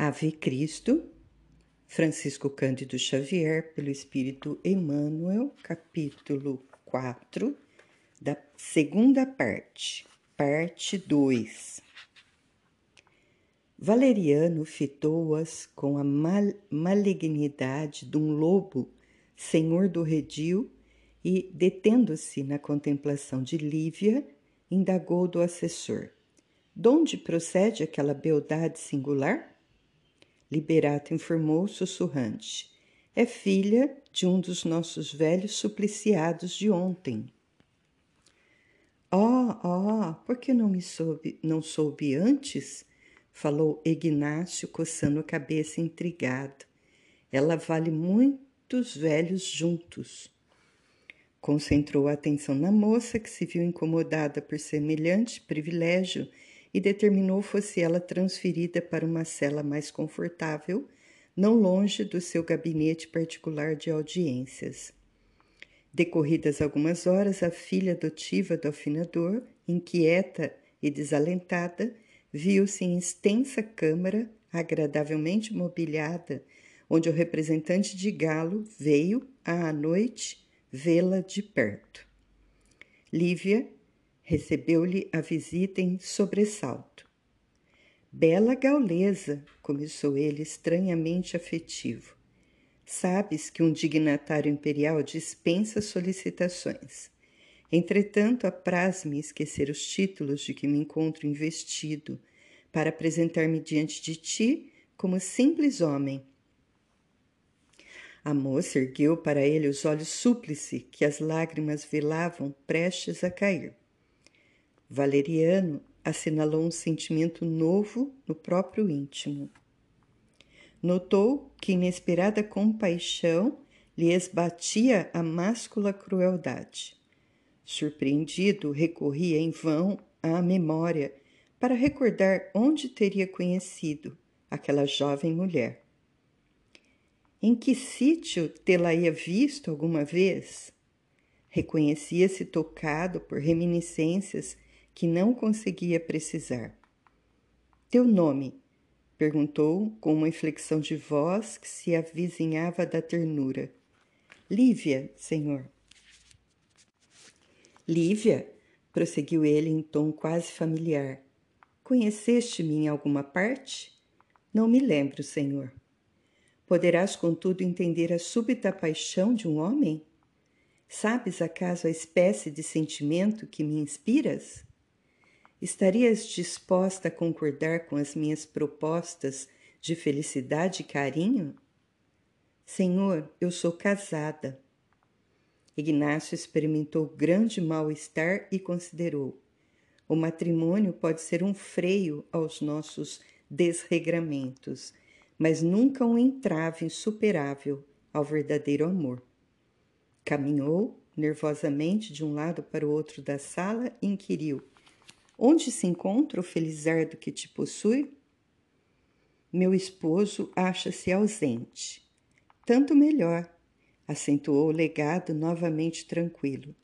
Ave Cristo, Francisco Cândido Xavier, pelo Espírito Emmanuel, capítulo 4, da segunda parte, parte 2. Valeriano fitou-as com a mal malignidade de um lobo, senhor do redil, e, detendo-se na contemplação de Lívia, indagou do assessor: Donde procede aquela beldade singular? Liberato informou sussurrante. É filha de um dos nossos velhos supliciados de ontem. Oh, oh, por que não me soube, não soube antes? Falou Ignácio, coçando a cabeça intrigado. Ela vale muitos velhos juntos. Concentrou a atenção na moça, que se viu incomodada por semelhante privilégio e determinou fosse ela transferida para uma cela mais confortável, não longe do seu gabinete particular de audiências. Decorridas algumas horas, a filha adotiva do afinador, inquieta e desalentada, viu-se em extensa câmara, agradavelmente mobiliada, onde o representante de Galo veio, à noite, vê-la de perto. Lívia recebeu-lhe a visita em sobressalto. Bela gaulesa, começou ele estranhamente afetivo. Sabes que um dignatário imperial dispensa solicitações. Entretanto, apraz-me esquecer os títulos de que me encontro investido para apresentar-me diante de ti como simples homem. A moça ergueu para ele os olhos súplice que as lágrimas velavam prestes a cair. Valeriano assinalou um sentimento novo no próprio íntimo. Notou que inesperada compaixão lhe esbatia a máscula crueldade. Surpreendido, recorria em vão à memória para recordar onde teria conhecido aquela jovem mulher. Em que sítio tê-la-ia visto alguma vez? Reconhecia-se tocado por reminiscências que não conseguia precisar. Teu nome? perguntou com uma inflexão de voz que se avizinhava da ternura. Lívia, senhor. Lívia, prosseguiu ele em tom quase familiar. Conheceste-me em alguma parte? Não me lembro, senhor. Poderás, contudo, entender a súbita paixão de um homem? Sabes acaso a espécie de sentimento que me inspiras? Estarias disposta a concordar com as minhas propostas de felicidade e carinho? Senhor, eu sou casada. Ignácio experimentou grande mal-estar e considerou: o matrimônio pode ser um freio aos nossos desregramentos, mas nunca um entrave insuperável ao verdadeiro amor. Caminhou nervosamente de um lado para o outro da sala e inquiriu: Onde se encontra o felizardo que te possui? Meu esposo acha-se ausente. Tanto melhor, acentuou o legado novamente tranquilo.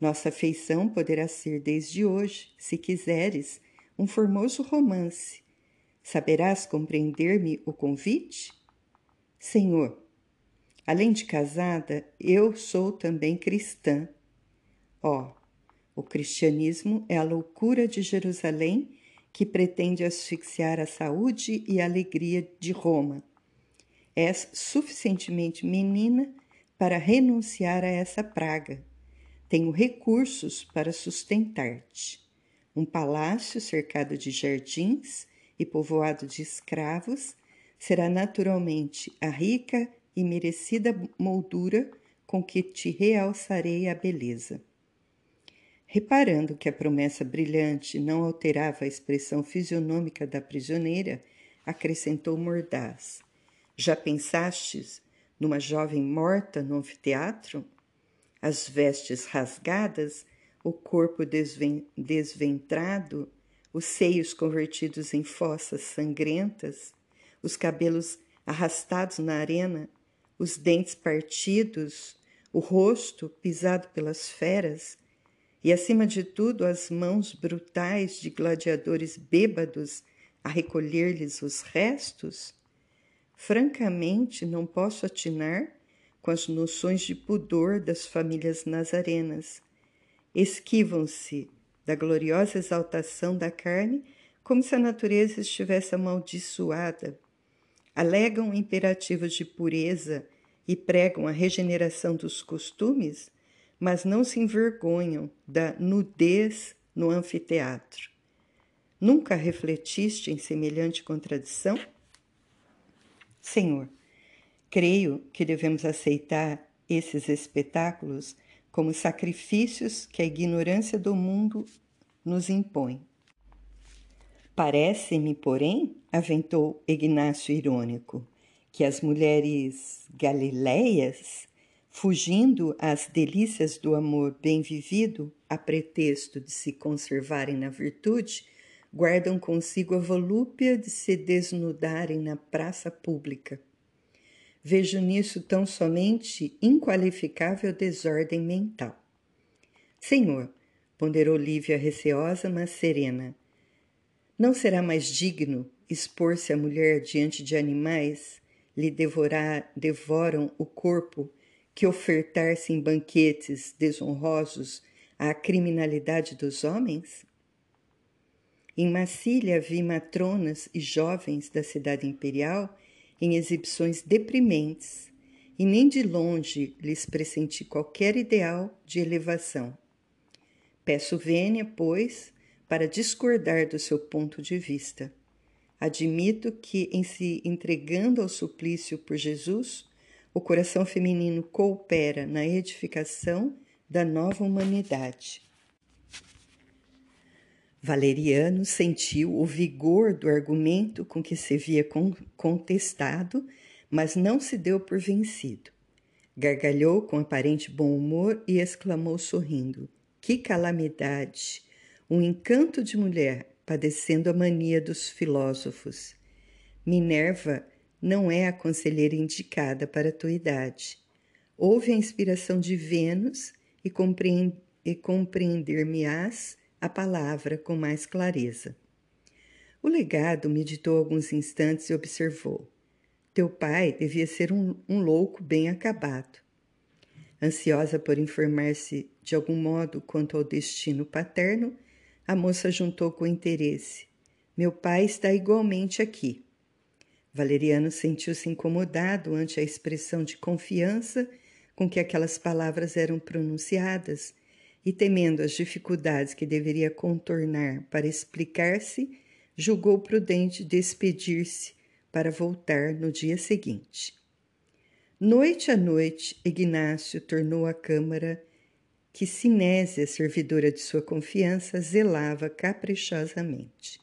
Nossa afeição poderá ser desde hoje, se quiseres, um formoso romance. Saberás compreender-me o convite? Senhor, além de casada, eu sou também cristã. Ó, oh, o cristianismo é a loucura de Jerusalém que pretende asfixiar a saúde e a alegria de Roma. És suficientemente menina para renunciar a essa praga. Tenho recursos para sustentar-te. Um palácio cercado de jardins e povoado de escravos será naturalmente a rica e merecida moldura com que te realçarei a beleza. Reparando que a promessa brilhante não alterava a expressão fisionômica da prisioneira, acrescentou mordaz: Já pensastes numa jovem morta no anfiteatro? As vestes rasgadas, o corpo desven desventrado, os seios convertidos em fossas sangrentas, os cabelos arrastados na arena, os dentes partidos, o rosto pisado pelas feras, e, acima de tudo, as mãos brutais de gladiadores bêbados a recolher-lhes os restos? Francamente, não posso atinar com as noções de pudor das famílias nazarenas. Esquivam-se da gloriosa exaltação da carne como se a natureza estivesse amaldiçoada. Alegam imperativos de pureza e pregam a regeneração dos costumes, mas não se envergonham da nudez no anfiteatro. Nunca refletiste em semelhante contradição? Senhor, creio que devemos aceitar esses espetáculos como sacrifícios que a ignorância do mundo nos impõe. Parece-me, porém, aventou Ignácio irônico, que as mulheres galileias, fugindo às delícias do amor bem vivido, a pretexto de se conservarem na virtude, guardam consigo a volúpia de se desnudarem na praça pública. Vejo nisso tão somente inqualificável desordem mental. Senhor, ponderou Lívia receosa, mas serena, não será mais digno expor-se a mulher diante de animais lhe devorar, devoram o corpo que ofertar-se em banquetes desonrosos à criminalidade dos homens? Em Massília vi matronas e jovens da cidade imperial em exibições deprimentes, e nem de longe lhes pressenti qualquer ideal de elevação. Peço vênia, pois, para discordar do seu ponto de vista. Admito que, em se entregando ao suplício por Jesus, o coração feminino coopera na edificação da nova humanidade. Valeriano sentiu o vigor do argumento com que se via contestado, mas não se deu por vencido. Gargalhou com aparente bom humor e exclamou sorrindo: Que calamidade! Um encanto de mulher padecendo a mania dos filósofos. Minerva não é a conselheira indicada para a tua idade. Houve a inspiração de Vênus e, compreender-me-ás a palavra com mais clareza. O legado meditou alguns instantes e observou. Teu pai devia ser um, um louco bem acabado. Ansiosa por informar-se de algum modo quanto ao destino paterno, a moça juntou com interesse. Meu pai está igualmente aqui. Valeriano sentiu-se incomodado ante a expressão de confiança com que aquelas palavras eram pronunciadas e temendo as dificuldades que deveria contornar para explicar-se, julgou prudente despedir-se para voltar no dia seguinte. Noite a noite, Ignácio tornou à câmara que Sinésia, servidora de sua confiança, zelava caprichosamente.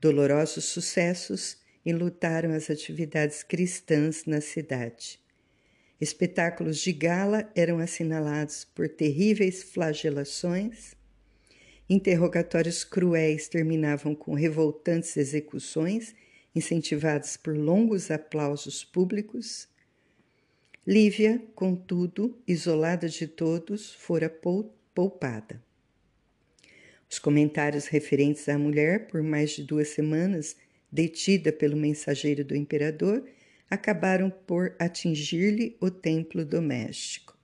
Dolorosos sucessos enlutaram as atividades cristãs na cidade. Espetáculos de gala eram assinalados por terríveis flagelações, interrogatórios cruéis terminavam com revoltantes execuções, incentivadas por longos aplausos públicos. Lívia, contudo, isolada de todos, fora poupada. Os comentários referentes à mulher, por mais de duas semanas detida pelo mensageiro do imperador, acabaram por atingir-lhe o templo doméstico.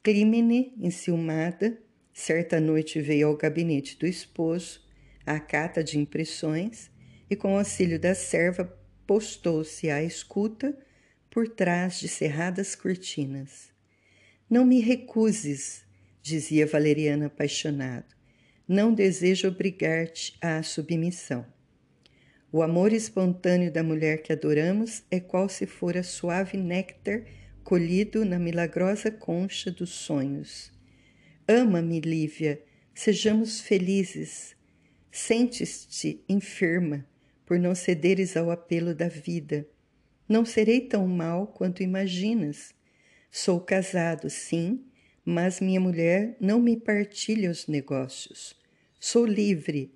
Clímene, enciumada, certa noite veio ao gabinete do esposo, à cata de impressões, e com auxílio da serva postou-se à escuta por trás de cerradas cortinas. Não me recuses, dizia Valeriana apaixonado. Não desejo obrigar-te à submissão. O amor espontâneo da mulher que adoramos é qual se fora suave néctar colhido na milagrosa concha dos sonhos. Ama-me, Lívia, sejamos felizes. Sentes-te enferma por não cederes ao apelo da vida. Não serei tão mal quanto imaginas. Sou casado, sim, mas minha mulher não me partilha os negócios. Sou livre,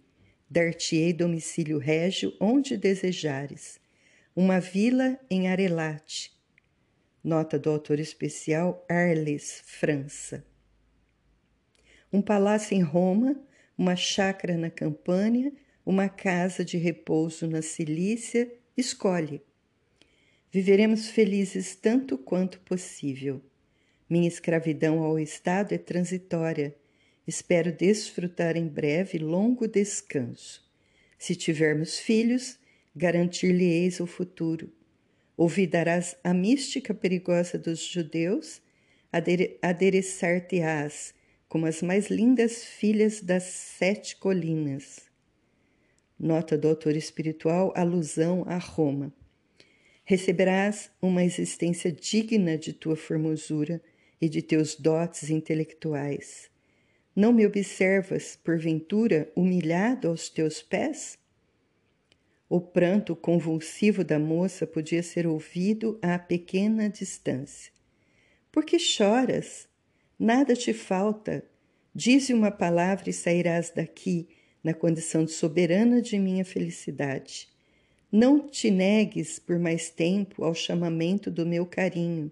Dar-te-ei domicílio régio onde desejares. Uma vila em Arelate. Nota do autor especial Arles, França. Um palácio em Roma, uma chácara na Campânia, uma casa de repouso na Cilícia, escolhe. Viveremos felizes tanto quanto possível. Minha escravidão ao Estado é transitória. Espero desfrutar em breve longo descanso. Se tivermos filhos, garantir-lhe-eis o futuro. Ouvidarás a mística perigosa dos judeus, adereçar-te-ás como as mais lindas filhas das sete colinas. Nota do autor espiritual, alusão a Roma. Receberás uma existência digna de tua formosura e de teus dotes intelectuais. Não me observas, porventura, humilhado aos teus pés? O pranto convulsivo da moça podia ser ouvido a pequena distância. Por que choras? Nada te falta. Dize uma palavra e sairás daqui na condição de soberana de minha felicidade. Não te negues por mais tempo ao chamamento do meu carinho.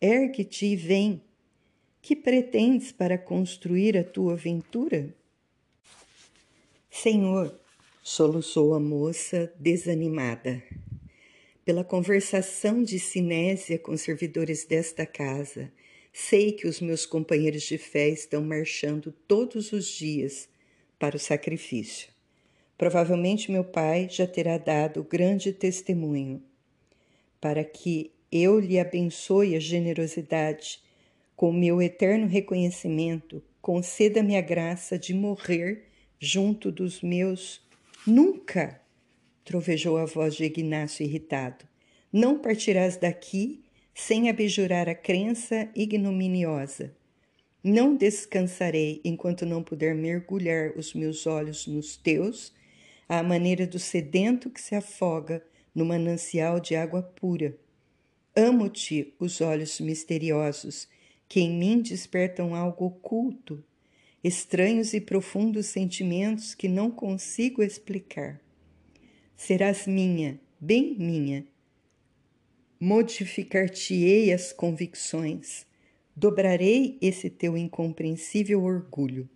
Ergue-te e vem. Que pretendes para construir a tua aventura? Senhor, soluçou a moça desanimada. Pela conversação de Sinésia com servidores desta casa, sei que os meus companheiros de fé estão marchando todos os dias para o sacrifício. Provavelmente meu pai já terá dado grande testemunho para que eu lhe abençoe a generosidade com meu eterno reconhecimento, conceda-me a graça de morrer junto dos meus. Nunca! trovejou a voz de Ignácio irritado. Não partirás daqui sem abjurar a crença ignominiosa. Não descansarei enquanto não puder mergulhar os meus olhos nos teus, à maneira do sedento que se afoga no manancial de água pura. Amo-te os olhos misteriosos que em mim despertam algo oculto, estranhos e profundos sentimentos que não consigo explicar. Serás minha, bem minha. Modificar-te-ei as convicções, dobrarei esse teu incompreensível orgulho.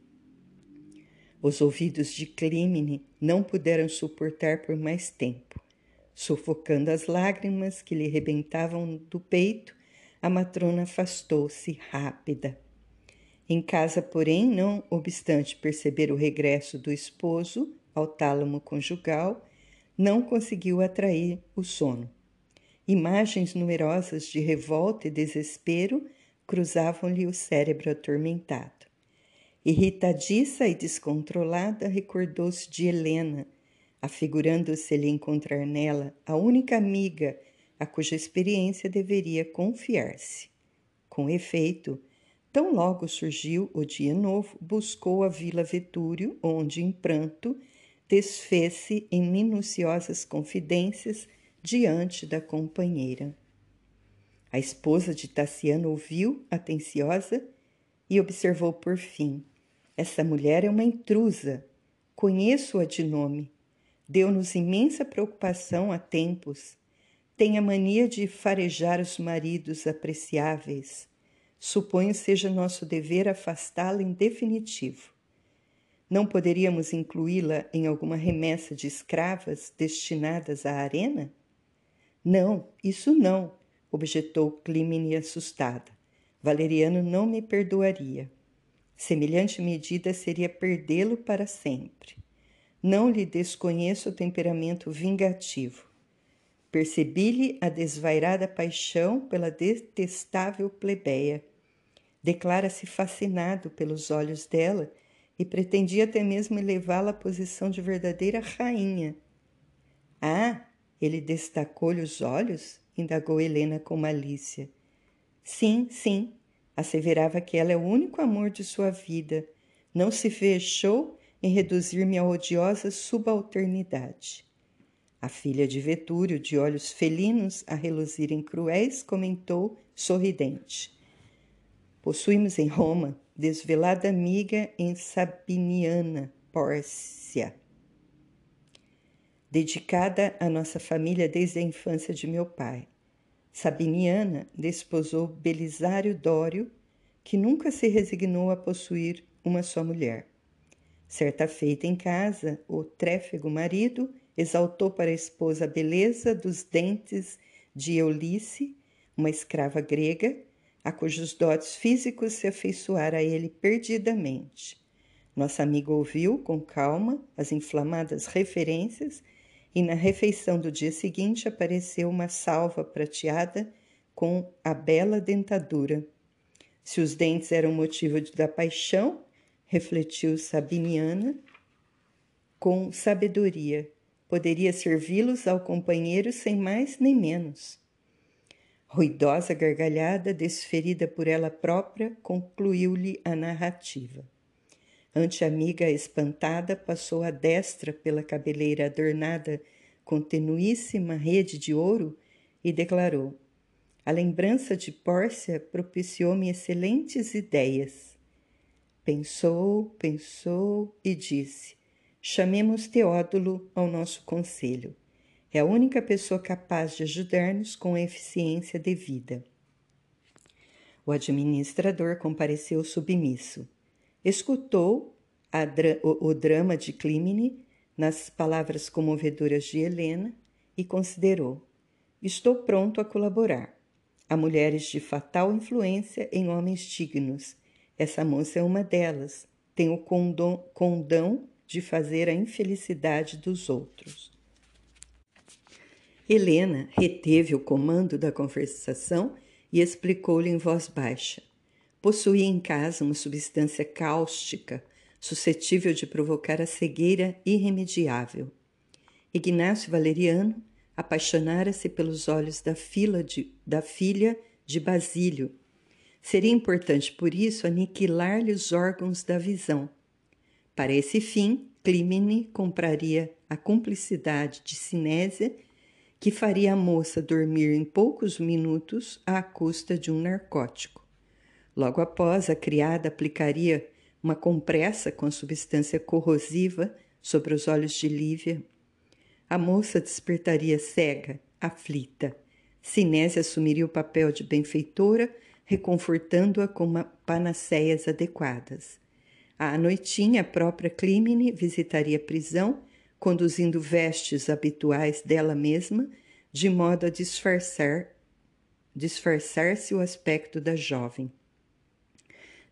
Os ouvidos de Clímene não puderam suportar por mais tempo. Sufocando as lágrimas que lhe rebentavam do peito, a matrona afastou-se rápida. Em casa, porém, não obstante perceber o regresso do esposo ao tálamo conjugal, não conseguiu atrair o sono. Imagens numerosas de revolta e desespero cruzavam-lhe o cérebro atormentado. Irritadiça e descontrolada, recordou-se de Helena, afigurando-se-lhe encontrar nela a única amiga a cuja experiência deveria confiar-se. Com efeito, tão logo surgiu o dia novo, buscou a Vila Vetúrio, onde, em pranto, desfez-se em minuciosas confidências diante da companheira. A esposa de Tassiano ouviu, atenciosa, e observou por fim: Essa mulher é uma intrusa. Conheço-a de nome. Deu-nos imensa preocupação há tempos tem a mania de farejar os maridos apreciáveis. Suponho seja nosso dever afastá-la em definitivo. Não poderíamos incluí-la em alguma remessa de escravas destinadas à arena? Não, isso não, objetou Clímene assustada. Valeriano não me perdoaria. Semelhante medida seria perdê-lo para sempre. Não lhe desconheço o temperamento vingativo. Percebi-lhe a desvairada paixão pela detestável plebeia. Declara-se fascinado pelos olhos dela e pretendia até mesmo elevá-la à posição de verdadeira rainha. Ah, ele destacou-lhe os olhos? indagou Helena com malícia. Sim, sim, asseverava que ela é o único amor de sua vida. Não se fechou em reduzir-me à odiosa subalternidade. A filha de Vetúrio, de olhos felinos a reluzirem cruéis, comentou, sorridente: Possuímos em Roma desvelada amiga em Sabiniana, Pórcia, dedicada à nossa família desde a infância de meu pai. Sabiniana desposou Belisário Dório, que nunca se resignou a possuir uma só mulher. Certa feita em casa, o tréfego marido exaltou para a esposa a beleza dos dentes de Eulice, uma escrava grega, a cujos dotes físicos se afeiçoara a ele perdidamente. Nossa amiga ouviu com calma as inflamadas referências e na refeição do dia seguinte apareceu uma salva prateada com a bela dentadura. Se os dentes eram motivo da paixão, refletiu Sabiniana com sabedoria. Poderia servi-los ao companheiro sem mais nem menos. Ruidosa gargalhada, desferida por ela própria, concluiu-lhe a narrativa. Ante a amiga espantada, passou a destra pela cabeleira adornada com tenuíssima rede de ouro e declarou: A lembrança de Pórcia propiciou-me excelentes ideias. Pensou, pensou e disse: Chamemos Teódulo ao nosso conselho. É a única pessoa capaz de ajudar-nos com a eficiência devida. O administrador compareceu submisso. Escutou o, o drama de Clímene nas palavras comovedoras de Helena e considerou: Estou pronto a colaborar. Há mulheres de fatal influência em homens dignos essa moça é uma delas. Tem o condom, condão de fazer a infelicidade dos outros. Helena reteve o comando da conversação e explicou-lhe em voz baixa. Possuía em casa uma substância cáustica suscetível de provocar a cegueira irremediável. Ignácio Valeriano apaixonara-se pelos olhos da, de, da filha de Basílio Seria importante, por isso, aniquilar-lhe os órgãos da visão. Para esse fim, Clímene compraria a cumplicidade de Sinésia, que faria a moça dormir em poucos minutos à custa de um narcótico. Logo após, a criada aplicaria uma compressa com substância corrosiva sobre os olhos de Lívia. A moça despertaria cega, aflita. Sinésia assumiria o papel de benfeitora reconfortando-a com panaceias adequadas. À noitinha, a própria Clímene visitaria a prisão, conduzindo vestes habituais dela mesma, de modo a disfarçar disfarçar-se o aspecto da jovem.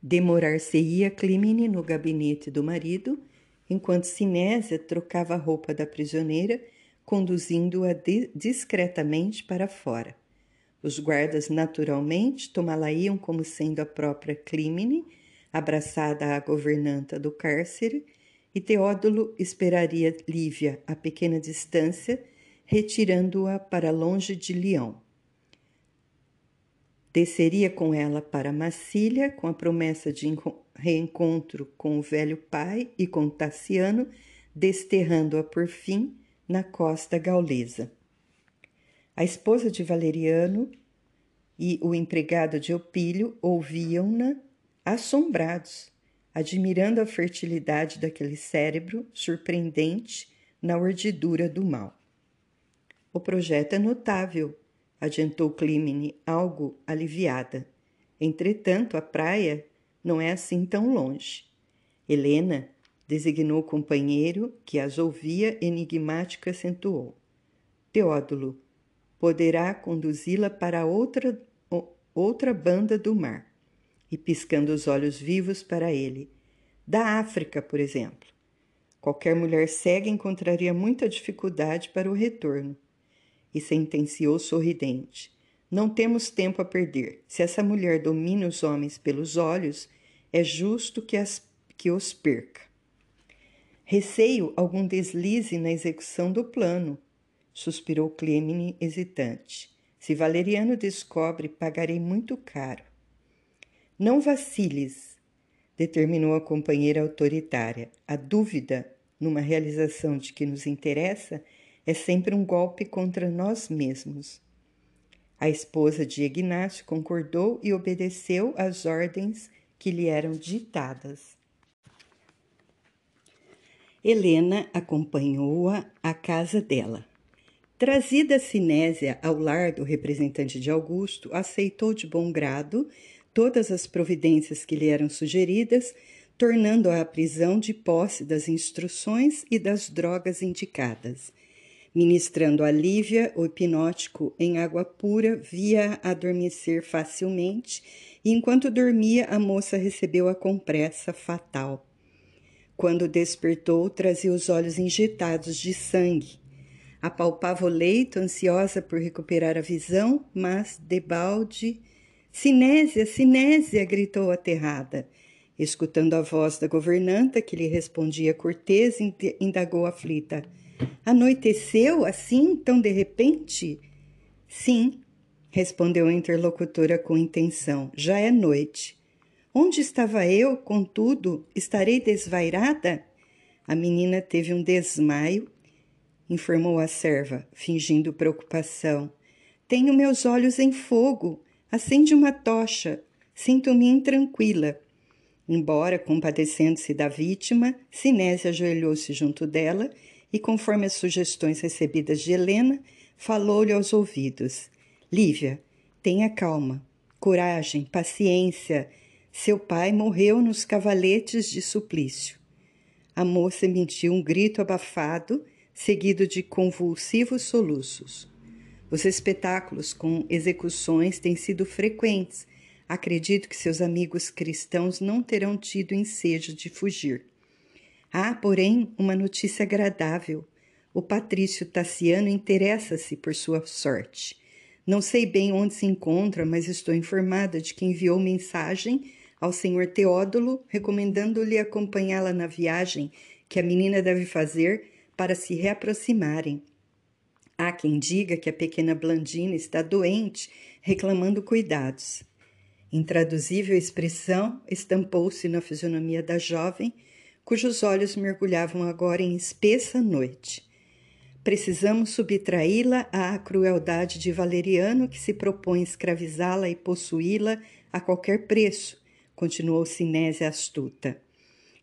Demorar-se-ia Clímene no gabinete do marido, enquanto Sinésia trocava a roupa da prisioneira, conduzindo-a discretamente para fora. Os guardas naturalmente tomá-la-iam como sendo a própria Clímene, abraçada à governanta do cárcere, e Teódulo esperaria Lívia a pequena distância, retirando-a para longe de Leão. Desceria com ela para Massília, com a promessa de reencontro com o velho pai e com Tassiano, desterrando-a por fim na costa gaulesa. A esposa de Valeriano e o empregado de Opílio ouviam-na assombrados, admirando a fertilidade daquele cérebro surpreendente na urdidura do mal. O projeto é notável, adiantou Clímene, algo aliviada. Entretanto, a praia não é assim tão longe. Helena designou o companheiro que as ouvia enigmática acentuou. Teódulo, poderá conduzi-la para outra, outra banda do mar. E piscando os olhos vivos para ele. Da África, por exemplo. Qualquer mulher cega encontraria muita dificuldade para o retorno. E sentenciou sorridente. Não temos tempo a perder. Se essa mulher domina os homens pelos olhos, é justo que, as, que os perca. Receio algum deslize na execução do plano, suspirou Clemine hesitante. Se Valeriano descobre, pagarei muito caro. Não vaciles, determinou a companheira autoritária. A dúvida numa realização de que nos interessa é sempre um golpe contra nós mesmos. A esposa de Ignácio concordou e obedeceu às ordens que lhe eram ditadas. Helena acompanhou-a à casa dela. Trazida a Sinésia ao lar do representante de Augusto, aceitou de bom grado todas as providências que lhe eram sugeridas, tornando-a a prisão de posse das instruções e das drogas indicadas. Ministrando a Lívia o hipnótico em água pura, via adormecer facilmente, e enquanto dormia, a moça recebeu a compressa fatal. Quando despertou, trazia os olhos injetados de sangue. Apalpava o leito, ansiosa por recuperar a visão, mas debalde. Sinésia, Sinésia! gritou aterrada. Escutando a voz da governanta, que lhe respondia cortês, indagou aflita: Anoiteceu assim, tão de repente? Sim, respondeu a interlocutora com intenção. Já é noite. Onde estava eu, contudo? Estarei desvairada? A menina teve um desmaio, informou a serva, fingindo preocupação. Tenho meus olhos em fogo. Acende uma tocha. Sinto-me intranquila. Embora compadecendo-se da vítima, Sinésia ajoelhou-se junto dela e, conforme as sugestões recebidas de Helena, falou-lhe aos ouvidos: Lívia, tenha calma, coragem, paciência. Seu pai morreu nos cavaletes de suplício. A moça emitiu um grito abafado, seguido de convulsivos soluços. Os espetáculos com execuções têm sido frequentes. Acredito que seus amigos cristãos não terão tido ensejo de fugir. Há, porém, uma notícia agradável. O patrício Tassiano interessa-se por sua sorte. Não sei bem onde se encontra, mas estou informada de que enviou mensagem ao senhor Teódulo, recomendando-lhe acompanhá-la na viagem que a menina deve fazer para se reaproximarem. Há quem diga que a pequena Blandina está doente, reclamando cuidados. Intraduzível expressão estampou-se na fisionomia da jovem, cujos olhos mergulhavam agora em espessa noite. Precisamos subtraí-la à crueldade de Valeriano, que se propõe escravizá-la e possuí-la a qualquer preço, continuou Sinésia astuta.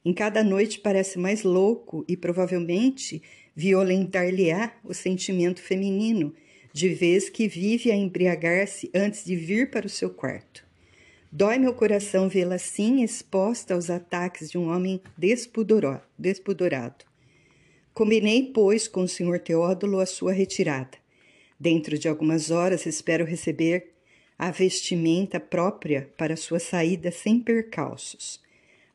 Em cada noite parece mais louco e provavelmente violentar-lhe-á o sentimento feminino, de vez que vive a embriagar-se antes de vir para o seu quarto. Dói meu coração vê-la assim exposta aos ataques de um homem despudorado. Combinei, pois, com o senhor Teódulo a sua retirada. Dentro de algumas horas espero receber a vestimenta própria para sua saída sem percalços.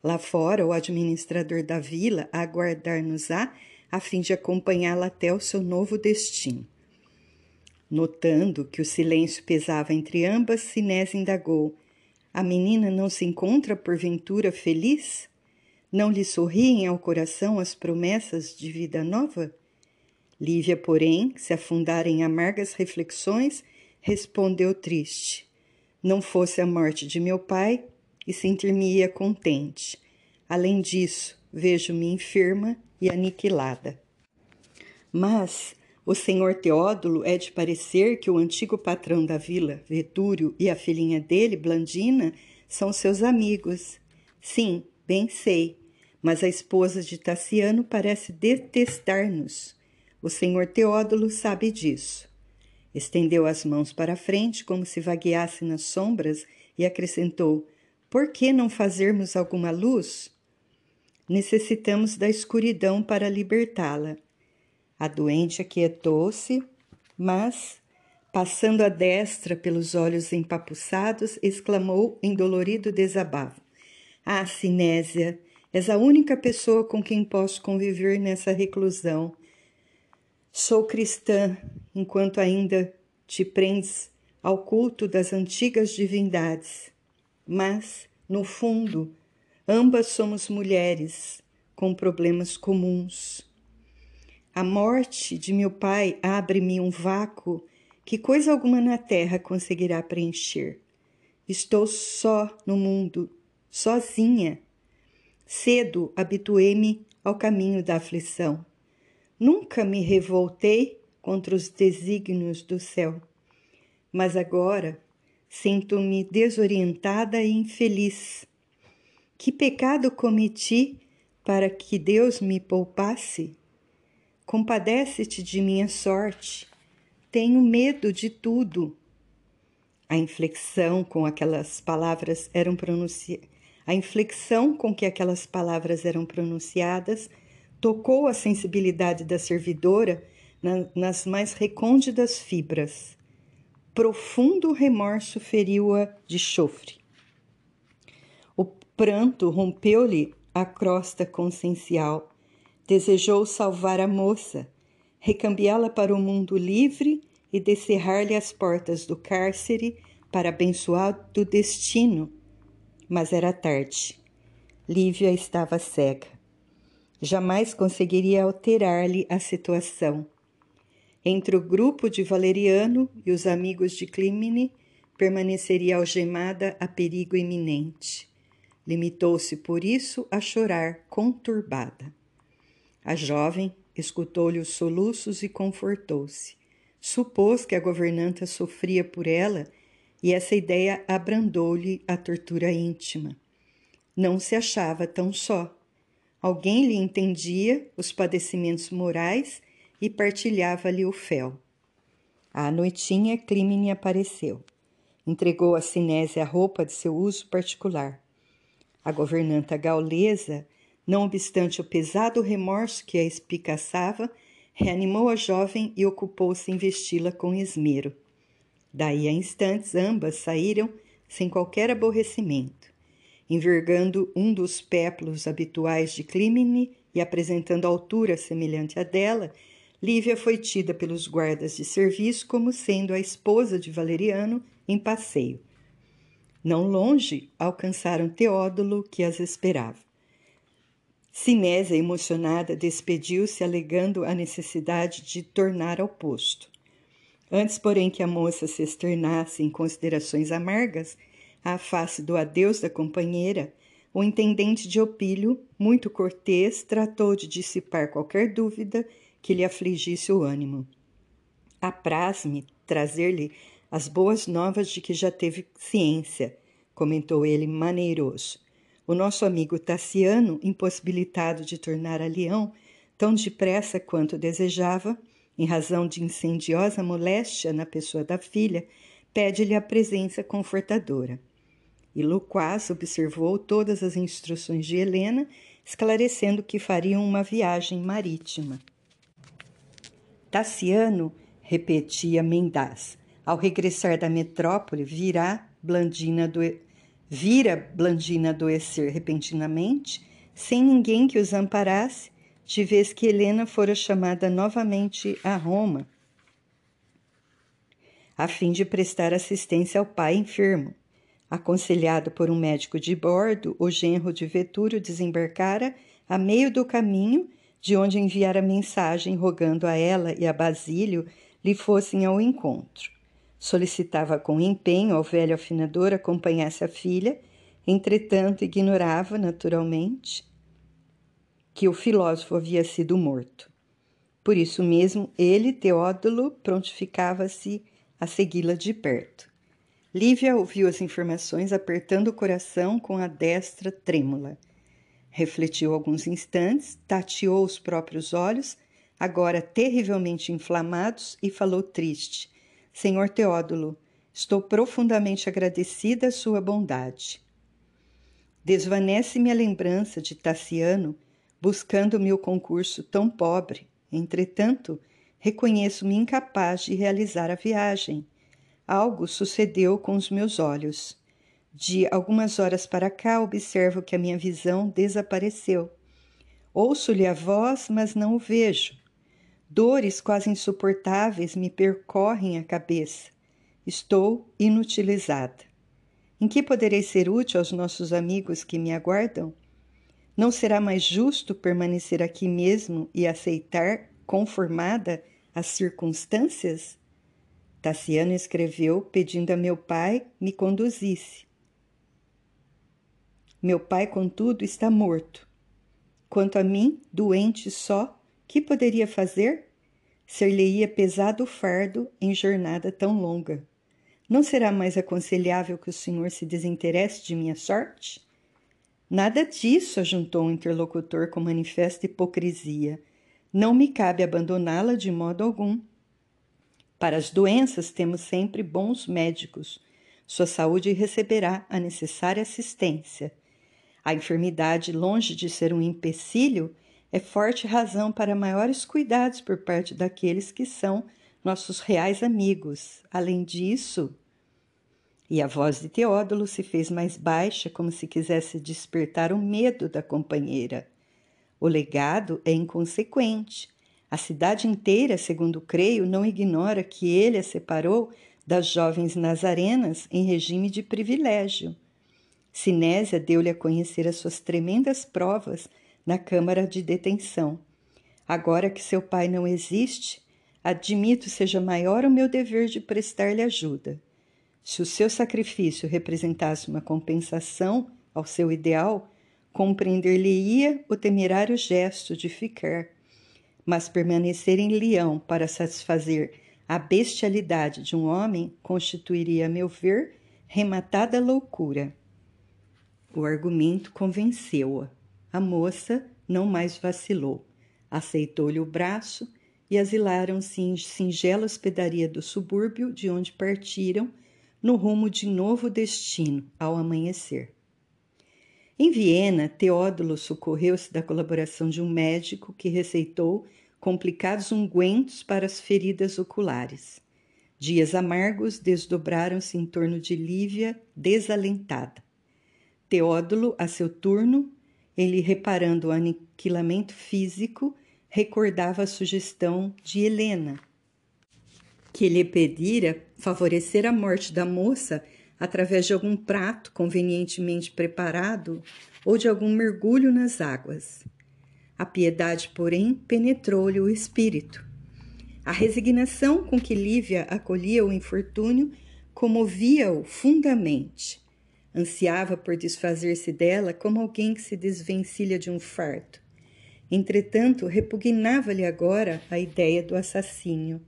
Lá fora, o administrador da vila aguardar-nos-á a fim de acompanhá-la até o seu novo destino. Notando que o silêncio pesava entre ambas, Sinés indagou: a menina não se encontra porventura feliz? Não lhe sorriem ao coração as promessas de vida nova? Lívia, porém, se afundara em amargas reflexões, respondeu triste: Não fosse a morte de meu pai, e sentir-me-ia contente. Além disso, vejo-me enferma e aniquilada. Mas o senhor Teódulo é de parecer que o antigo patrão da vila, Vetúrio, e a filhinha dele, Blandina, são seus amigos. Sim, bem sei, mas a esposa de Tassiano parece detestar-nos. O senhor Teódulo sabe disso. Estendeu as mãos para frente, como se vagueasse nas sombras, e acrescentou: Por que não fazermos alguma luz? Necessitamos da escuridão para libertá-la. A doente aquietou-se, mas, passando a destra pelos olhos empapuçados, exclamou em dolorido desabafo: Ah, Sinésia, és a única pessoa com quem posso conviver nessa reclusão. Sou cristã, enquanto ainda te prendes ao culto das antigas divindades. Mas, no fundo, ambas somos mulheres com problemas comuns a morte de meu pai abre-me um vácuo que coisa alguma na terra conseguirá preencher. Estou só no mundo, sozinha. Cedo habituei-me ao caminho da aflição. Nunca me revoltei contra os desígnios do céu. Mas agora sinto-me desorientada e infeliz. Que pecado cometi para que Deus me poupasse? Compadece-te de minha sorte. Tenho medo de tudo. A inflexão com aquelas palavras eram pronunciadas. A inflexão com que aquelas palavras eram pronunciadas tocou a sensibilidade da servidora na, nas mais recônditas fibras. Profundo remorso feriu-a de chofre. Pranto rompeu-lhe a crosta consciencial. Desejou salvar a moça, recambiá-la para o mundo livre e descerrar-lhe as portas do cárcere para abençoar do destino. Mas era tarde. Lívia estava cega. Jamais conseguiria alterar-lhe a situação. Entre o grupo de Valeriano e os amigos de Clímene, permaneceria algemada a perigo iminente. Limitou-se, por isso, a chorar, conturbada. A jovem escutou-lhe os soluços e confortou-se. Supôs que a governanta sofria por ela e essa ideia abrandou-lhe a tortura íntima. Não se achava tão só. Alguém lhe entendia os padecimentos morais e partilhava-lhe o fel. À noitinha, Crimine apareceu. Entregou a Sinésia a roupa de seu uso particular. A governanta gaulesa, não obstante o pesado remorso que a espicaçava, reanimou a jovem e ocupou-se em vesti-la com esmero. Daí a instantes, ambas saíram sem qualquer aborrecimento. Envergando um dos péplos habituais de Clímene e apresentando altura semelhante à dela, Lívia foi tida pelos guardas de serviço como sendo a esposa de Valeriano em passeio. Não longe, alcançaram Teódulo, que as esperava. Sinésia, emocionada, despediu-se, alegando a necessidade de tornar ao posto. Antes, porém, que a moça se externasse em considerações amargas, à face do adeus da companheira, o intendente de Opílio, muito cortês, tratou de dissipar qualquer dúvida que lhe afligisse o ânimo. Apraz-me trazer-lhe as boas novas de que já teve ciência, comentou ele maneiroso. O nosso amigo Tassiano, impossibilitado de tornar a Leão tão depressa quanto desejava, em razão de incendiosa moléstia na pessoa da filha, pede-lhe a presença confortadora. E Luquaz observou todas as instruções de Helena, esclarecendo que fariam uma viagem marítima. Tassiano, repetia Mendaz, ao regressar da metrópole, virá Blandina do vira Blandina adoecer repentinamente, sem ninguém que os amparasse, de vez que Helena fora chamada novamente a Roma, a fim de prestar assistência ao pai enfermo. Aconselhado por um médico de bordo, o genro de Vetúrio desembarcara a meio do caminho de onde enviara mensagem rogando a ela e a Basílio lhe fossem ao encontro. Solicitava com empenho ao velho afinador acompanhasse a filha, entretanto ignorava, naturalmente, que o filósofo havia sido morto. Por isso mesmo, ele, Teódulo, prontificava-se a segui-la de perto. Lívia ouviu as informações apertando o coração com a destra trêmula. Refletiu alguns instantes, tateou os próprios olhos, agora terrivelmente inflamados, e falou triste: Senhor Teódulo, estou profundamente agradecida à sua bondade. Desvanece-me a lembrança de Tassiano buscando-me o concurso tão pobre. Entretanto, reconheço-me incapaz de realizar a viagem. Algo sucedeu com os meus olhos. De algumas horas para cá, observo que a minha visão desapareceu. Ouço-lhe a voz, mas não o vejo. Dores quase insuportáveis me percorrem a cabeça. Estou inutilizada. Em que poderei ser útil aos nossos amigos que me aguardam? Não será mais justo permanecer aqui mesmo e aceitar, conformada, as circunstâncias? Tassiano escreveu pedindo a meu pai me conduzisse. Meu pai, contudo, está morto. Quanto a mim, doente só, que poderia fazer? Ser-lhe-ia pesado fardo em jornada tão longa. Não será mais aconselhável que o senhor se desinteresse de minha sorte? Nada disso, ajuntou o interlocutor com manifesta hipocrisia. Não me cabe abandoná-la de modo algum. Para as doenças temos sempre bons médicos. Sua saúde receberá a necessária assistência. A enfermidade, longe de ser um empecilho, é forte razão para maiores cuidados por parte daqueles que são nossos reais amigos. Além disso, e a voz de Teódulo se fez mais baixa, como se quisesse despertar o medo da companheira. O legado é inconsequente. A cidade inteira, segundo creio, não ignora que ele a separou das jovens nazarenas em regime de privilégio. Sinésia deu-lhe a conhecer as suas tremendas provas na câmara de detenção. Agora que seu pai não existe, admito seja maior o meu dever de prestar-lhe ajuda. Se o seu sacrifício representasse uma compensação ao seu ideal, compreender-lhe-ia o temerário gesto de ficar, mas permanecer em Leão para satisfazer a bestialidade de um homem constituiria, a meu ver, rematada loucura. O argumento convenceu-a. A moça não mais vacilou. Aceitou-lhe o braço e asilaram-se em singela hospedaria do subúrbio de onde partiram no rumo de novo destino ao amanhecer. Em Viena, Teódulo socorreu-se da colaboração de um médico que receitou complicados ungüentos para as feridas oculares. Dias amargos desdobraram-se em torno de Lívia, desalentada. Teódulo, a seu turno, ele reparando o aniquilamento físico, recordava a sugestão de Helena, que lhe pedira favorecer a morte da moça através de algum prato convenientemente preparado ou de algum mergulho nas águas. A piedade, porém, penetrou-lhe o espírito. A resignação com que Lívia acolhia o infortúnio comovia-o fundamente. Ansiava por desfazer-se dela como alguém que se desvencilha de um farto. Entretanto, repugnava-lhe agora a ideia do assassínio.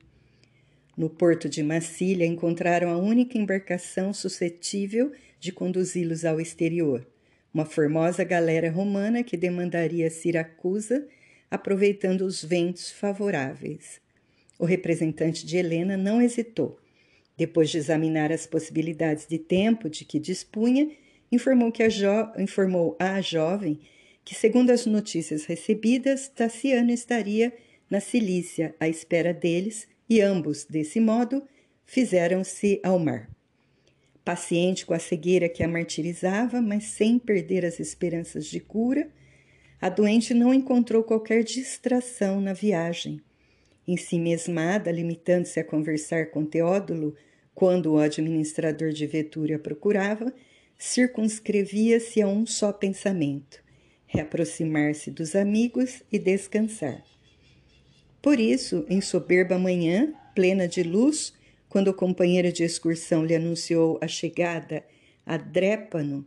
No porto de Massília encontraram a única embarcação suscetível de conduzi-los ao exterior, uma formosa galera romana que demandaria Siracusa, aproveitando os ventos favoráveis. O representante de Helena não hesitou depois de examinar as possibilidades de tempo de que dispunha, informou, que a informou à jovem que, segundo as notícias recebidas, Tassiano estaria na Cilícia à espera deles e ambos, desse modo, fizeram-se ao mar. Paciente com a cegueira que a martirizava, mas sem perder as esperanças de cura, a doente não encontrou qualquer distração na viagem em si mesmada, limitando-se a conversar com Teódulo quando o administrador de Vetúria procurava, circunscrevia-se a um só pensamento: reaproximar-se dos amigos e descansar. Por isso, em soberba manhã, plena de luz, quando o companheiro de excursão lhe anunciou a chegada a Drépano,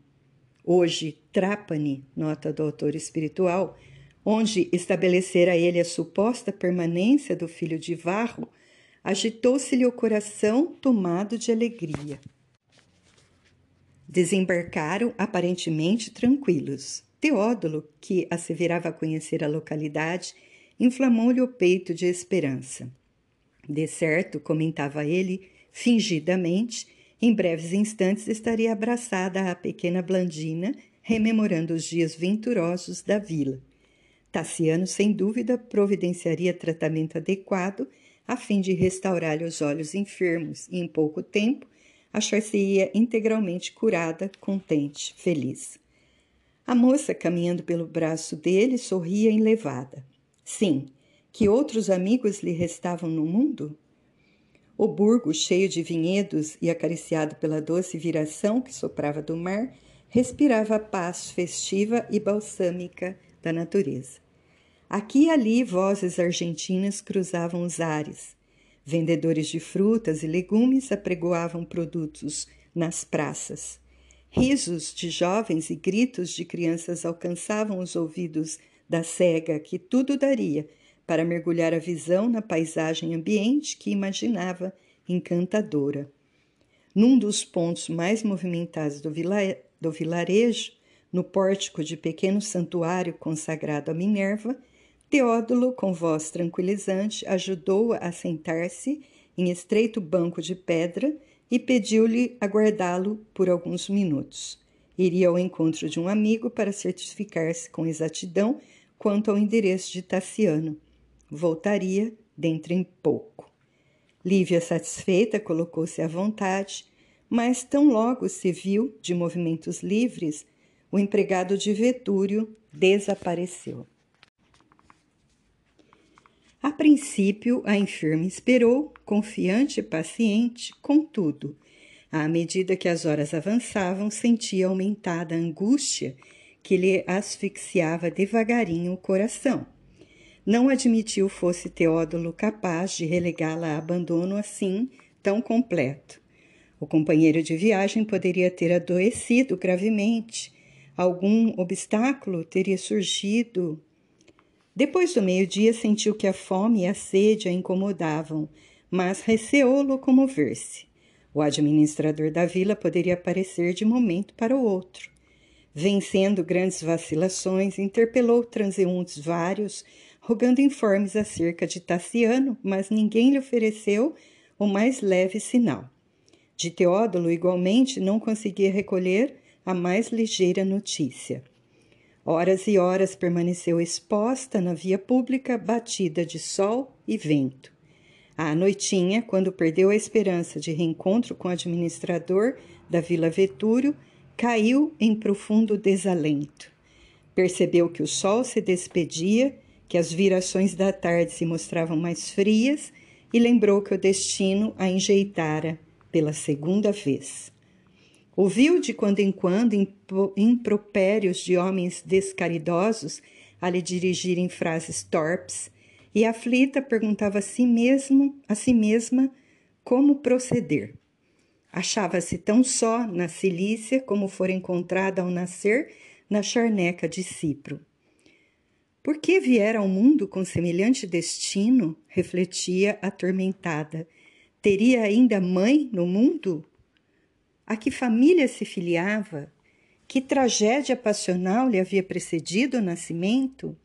hoje Trapani, nota do autor espiritual, onde estabelecera ele a suposta permanência do filho de Varro, agitou-se-lhe o coração tomado de alegria. Desembarcaram aparentemente tranquilos. Teódulo, que asseverava conhecer a localidade, inflamou-lhe o peito de esperança. De certo, comentava ele, fingidamente, em breves instantes estaria abraçada à pequena Blandina, rememorando os dias venturosos da vila. Tassiano, sem dúvida, providenciaria tratamento adequado a fim de restaurar-lhe os olhos enfermos e, em pouco tempo, achar-se-ia integralmente curada, contente, feliz. A moça, caminhando pelo braço dele, sorria enlevada. Sim, que outros amigos lhe restavam no mundo? O burgo, cheio de vinhedos e acariciado pela doce viração que soprava do mar, respirava a paz festiva e balsâmica da natureza. Aqui e ali vozes argentinas cruzavam os ares. Vendedores de frutas e legumes apregoavam produtos nas praças. Risos de jovens e gritos de crianças alcançavam os ouvidos da cega que tudo daria para mergulhar a visão na paisagem ambiente que imaginava encantadora. Num dos pontos mais movimentados do, do vilarejo, no pórtico de pequeno santuário consagrado a Minerva, Teódulo, com voz tranquilizante, ajudou-a a sentar-se em estreito banco de pedra e pediu-lhe aguardá-lo por alguns minutos. iria ao encontro de um amigo para certificar-se com exatidão quanto ao endereço de Tassiano. Voltaria dentro em pouco. Lívia, satisfeita, colocou-se à vontade, mas tão logo se viu de movimentos livres, o empregado de Vetúrio desapareceu. A princípio, a enferma esperou, confiante e paciente, contudo, à medida que as horas avançavam, sentia aumentada a angústia que lhe asfixiava devagarinho o coração. Não admitiu fosse Teódulo capaz de relegá-la a abandono assim tão completo. O companheiro de viagem poderia ter adoecido gravemente, algum obstáculo teria surgido. Depois do meio-dia, sentiu que a fome e a sede a incomodavam, mas receou locomover-se. O administrador da vila poderia aparecer de momento para o outro. Vencendo grandes vacilações, interpelou transeuntes vários, rogando informes acerca de Tassiano, mas ninguém lhe ofereceu o mais leve sinal. De Teódulo, igualmente, não conseguia recolher a mais ligeira notícia. Horas e horas permaneceu exposta na via pública, batida de sol e vento. À noitinha, quando perdeu a esperança de reencontro com o administrador da Vila Vetúrio, caiu em profundo desalento. Percebeu que o sol se despedia, que as virações da tarde se mostravam mais frias e lembrou que o destino a enjeitara pela segunda vez. Ouviu de quando em quando impropérios de homens descaridosos a lhe dirigirem frases torpes e aflita perguntava a si mesmo, a si mesma, como proceder. Achava-se tão só na Cilícia como fora encontrada ao nascer na charneca de Cipro. Por que viera ao mundo com semelhante destino? refletia atormentada. Teria ainda mãe no mundo? A que família se filiava? Que tragédia passional lhe havia precedido o nascimento?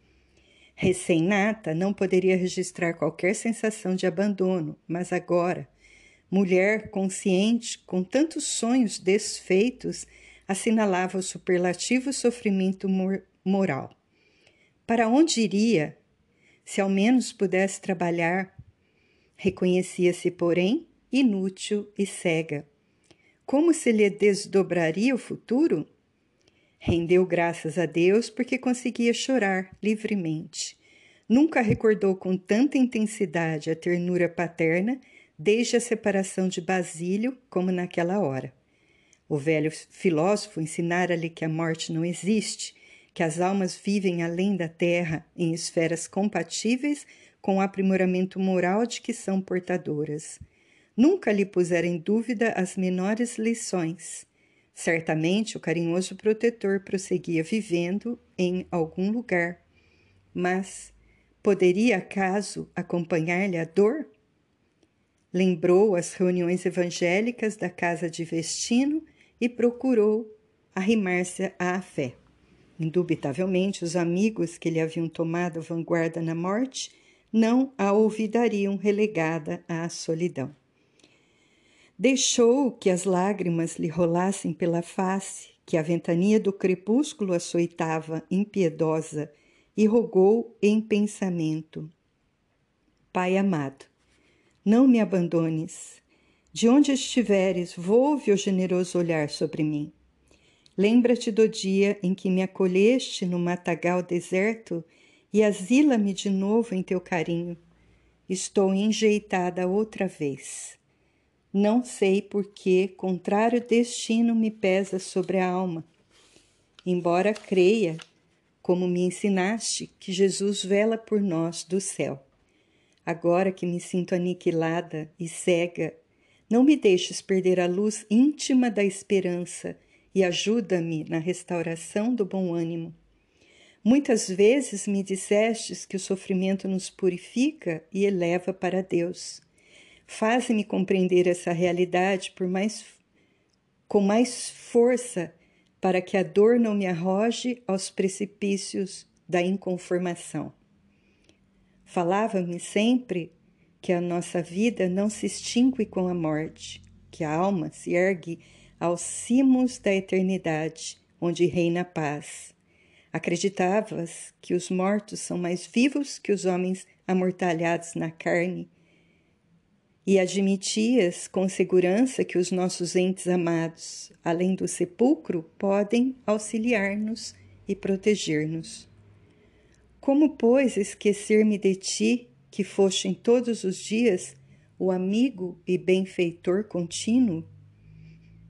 Recém-nata, não poderia registrar qualquer sensação de abandono, mas agora, mulher consciente, com tantos sonhos desfeitos, assinalava o superlativo sofrimento mor moral. Para onde iria? Se ao menos pudesse trabalhar. Reconhecia-se, porém, inútil e cega. Como se lhe desdobraria o futuro? Rendeu graças a Deus porque conseguia chorar livremente. Nunca recordou com tanta intensidade a ternura paterna desde a separação de Basílio como naquela hora. O velho filósofo ensinara-lhe que a morte não existe, que as almas vivem além da terra em esferas compatíveis com o aprimoramento moral de que são portadoras. Nunca lhe pusera em dúvida as menores lições. Certamente o carinhoso protetor prosseguia vivendo em algum lugar, mas poderia acaso acompanhar-lhe a dor? Lembrou as reuniões evangélicas da casa de Vestino e procurou arrimar-se à fé. Indubitavelmente, os amigos que lhe haviam tomado vanguarda na morte não a olvidariam relegada à solidão. Deixou que as lágrimas lhe rolassem pela face, que a ventania do crepúsculo açoitava impiedosa, e rogou em pensamento: Pai amado, não me abandones. De onde estiveres, volve o generoso olhar sobre mim. Lembra-te do dia em que me acolheste no matagal deserto e asila-me de novo em teu carinho. Estou enjeitada outra vez. Não sei por que contrário destino me pesa sobre a alma. Embora creia, como me ensinaste, que Jesus vela por nós do céu. Agora que me sinto aniquilada e cega, não me deixes perder a luz íntima da esperança e ajuda-me na restauração do bom ânimo. Muitas vezes me dissestes que o sofrimento nos purifica e eleva para Deus. Faze-me compreender essa realidade por mais com mais força para que a dor não me arroje aos precipícios da inconformação. Falava-me sempre que a nossa vida não se extingue com a morte, que a alma se ergue aos cimos da eternidade, onde reina a paz. Acreditavas que os mortos são mais vivos que os homens amortalhados na carne, e admitias com segurança que os nossos entes amados, além do sepulcro, podem auxiliar-nos e proteger-nos. Como, pois, esquecer-me de ti, que foste em todos os dias o amigo e benfeitor contínuo?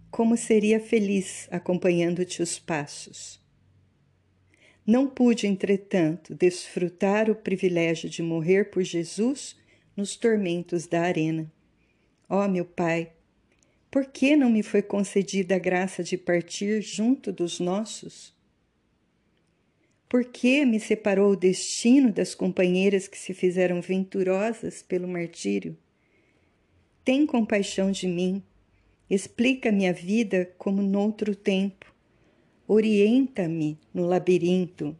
Como seria feliz acompanhando-te os passos? Não pude, entretanto, desfrutar o privilégio de morrer por Jesus nos tormentos da arena. Ó oh, meu Pai, por que não me foi concedida a graça de partir junto dos nossos? Por que me separou o destino das companheiras que se fizeram venturosas pelo martírio? Tem compaixão de mim, explica-me a vida como noutro tempo, orienta-me no labirinto.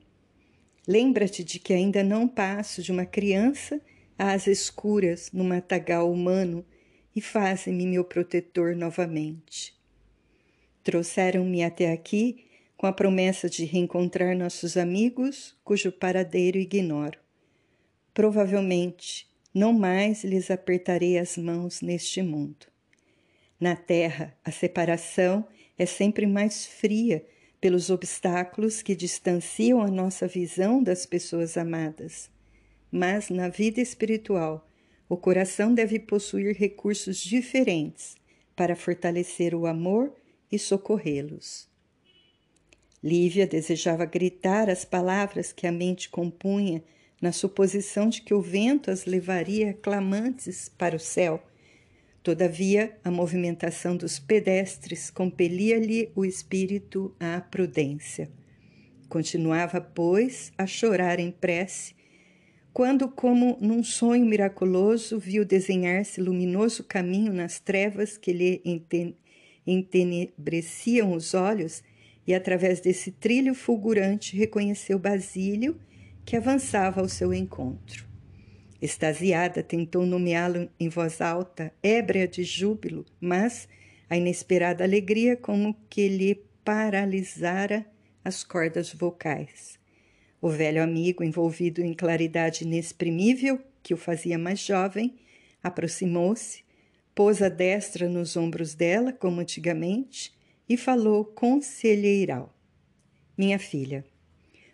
Lembra-te de que ainda não passo de uma criança às escuras no matagal humano e faze-me meu protetor novamente. Trouxeram-me até aqui com a promessa de reencontrar nossos amigos, cujo paradeiro ignoro. Provavelmente não mais lhes apertarei as mãos neste mundo. Na terra, a separação é sempre mais fria pelos obstáculos que distanciam a nossa visão das pessoas amadas. Mas na vida espiritual, o coração deve possuir recursos diferentes para fortalecer o amor e socorrê-los. Lívia desejava gritar as palavras que a mente compunha, na suposição de que o vento as levaria clamantes para o céu. Todavia, a movimentação dos pedestres compelia-lhe o espírito à prudência. Continuava, pois, a chorar em prece, quando, como num sonho miraculoso, viu desenhar-se luminoso caminho nas trevas que lhe entenebreciam os olhos e, através desse trilho fulgurante, reconheceu Basílio, que avançava ao seu encontro. Extasiada, tentou nomeá-lo em voz alta, ébria de júbilo, mas a inesperada alegria como que lhe paralisara as cordas vocais. O velho amigo, envolvido em claridade inexprimível, que o fazia mais jovem, aproximou-se, pôs a destra nos ombros dela, como antigamente, e falou conselheiral: Minha filha,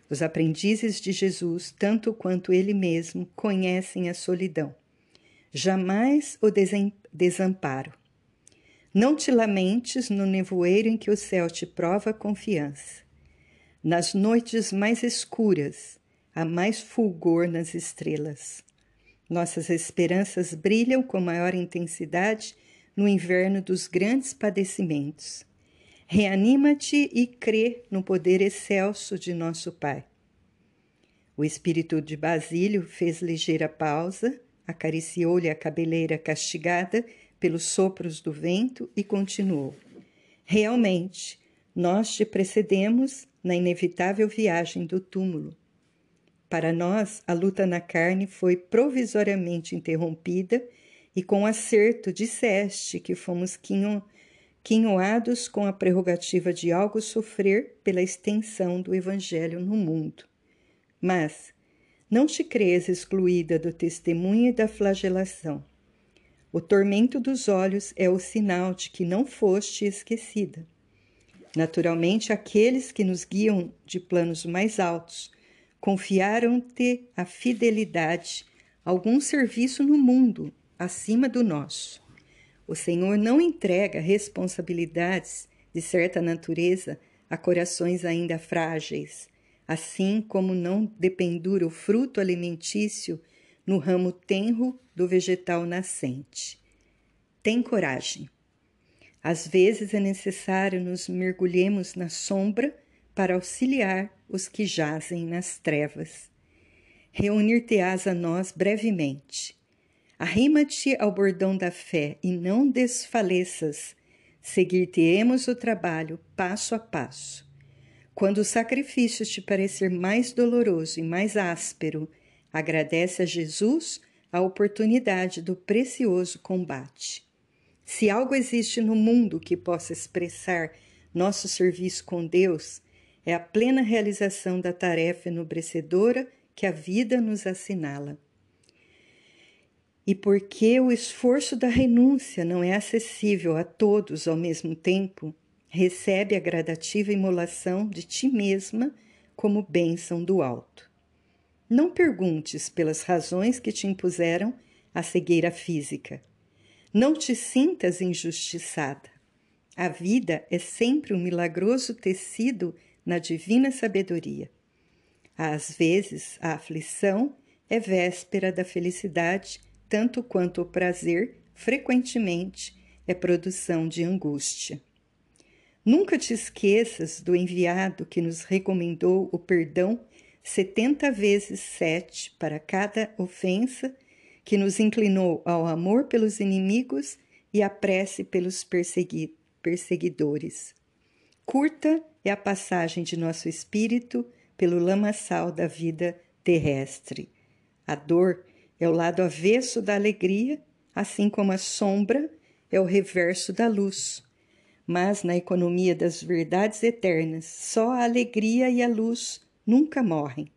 os aprendizes de Jesus, tanto quanto ele mesmo, conhecem a solidão. Jamais o desamparo. Não te lamentes no nevoeiro em que o céu te prova confiança. Nas noites mais escuras, há mais fulgor nas estrelas. Nossas esperanças brilham com maior intensidade no inverno dos grandes padecimentos. Reanima-te e crê no poder excelso de nosso Pai. O espírito de Basílio fez ligeira pausa, acariciou-lhe a cabeleira castigada pelos sopros do vento e continuou: Realmente, nós te precedemos na inevitável viagem do túmulo. Para nós, a luta na carne foi provisoriamente interrompida e com acerto disseste que fomos quinho quinhoados com a prerrogativa de algo sofrer pela extensão do Evangelho no mundo. Mas não te crês excluída do testemunho e da flagelação. O tormento dos olhos é o sinal de que não foste esquecida. Naturalmente, aqueles que nos guiam de planos mais altos confiaram-te a fidelidade, algum serviço no mundo acima do nosso. O Senhor não entrega responsabilidades de certa natureza a corações ainda frágeis, assim como não dependura o fruto alimentício no ramo tenro do vegetal nascente. Tem coragem. Às vezes é necessário nos mergulhemos na sombra para auxiliar os que jazem nas trevas. Reunir-te-ás a nós brevemente Arrima-te ao bordão da fé e não desfaleças. Seguir-te-emos o trabalho passo a passo. Quando o sacrifício te parecer mais doloroso e mais áspero, agradece a Jesus a oportunidade do precioso combate. Se algo existe no mundo que possa expressar nosso serviço com Deus, é a plena realização da tarefa enobrecedora que a vida nos assinala. E porque o esforço da renúncia não é acessível a todos ao mesmo tempo, recebe a gradativa imolação de ti mesma como bênção do alto. Não perguntes pelas razões que te impuseram a cegueira física. Não te sintas injustiçada. A vida é sempre um milagroso tecido na divina sabedoria. Às vezes, a aflição é véspera da felicidade, tanto quanto o prazer, frequentemente, é produção de angústia. Nunca te esqueças do enviado que nos recomendou o perdão setenta vezes sete para cada ofensa que nos inclinou ao amor pelos inimigos e à prece pelos persegui perseguidores. Curta é a passagem de nosso espírito pelo lamaçal da vida terrestre. A dor é o lado avesso da alegria, assim como a sombra é o reverso da luz. Mas na economia das verdades eternas, só a alegria e a luz nunca morrem.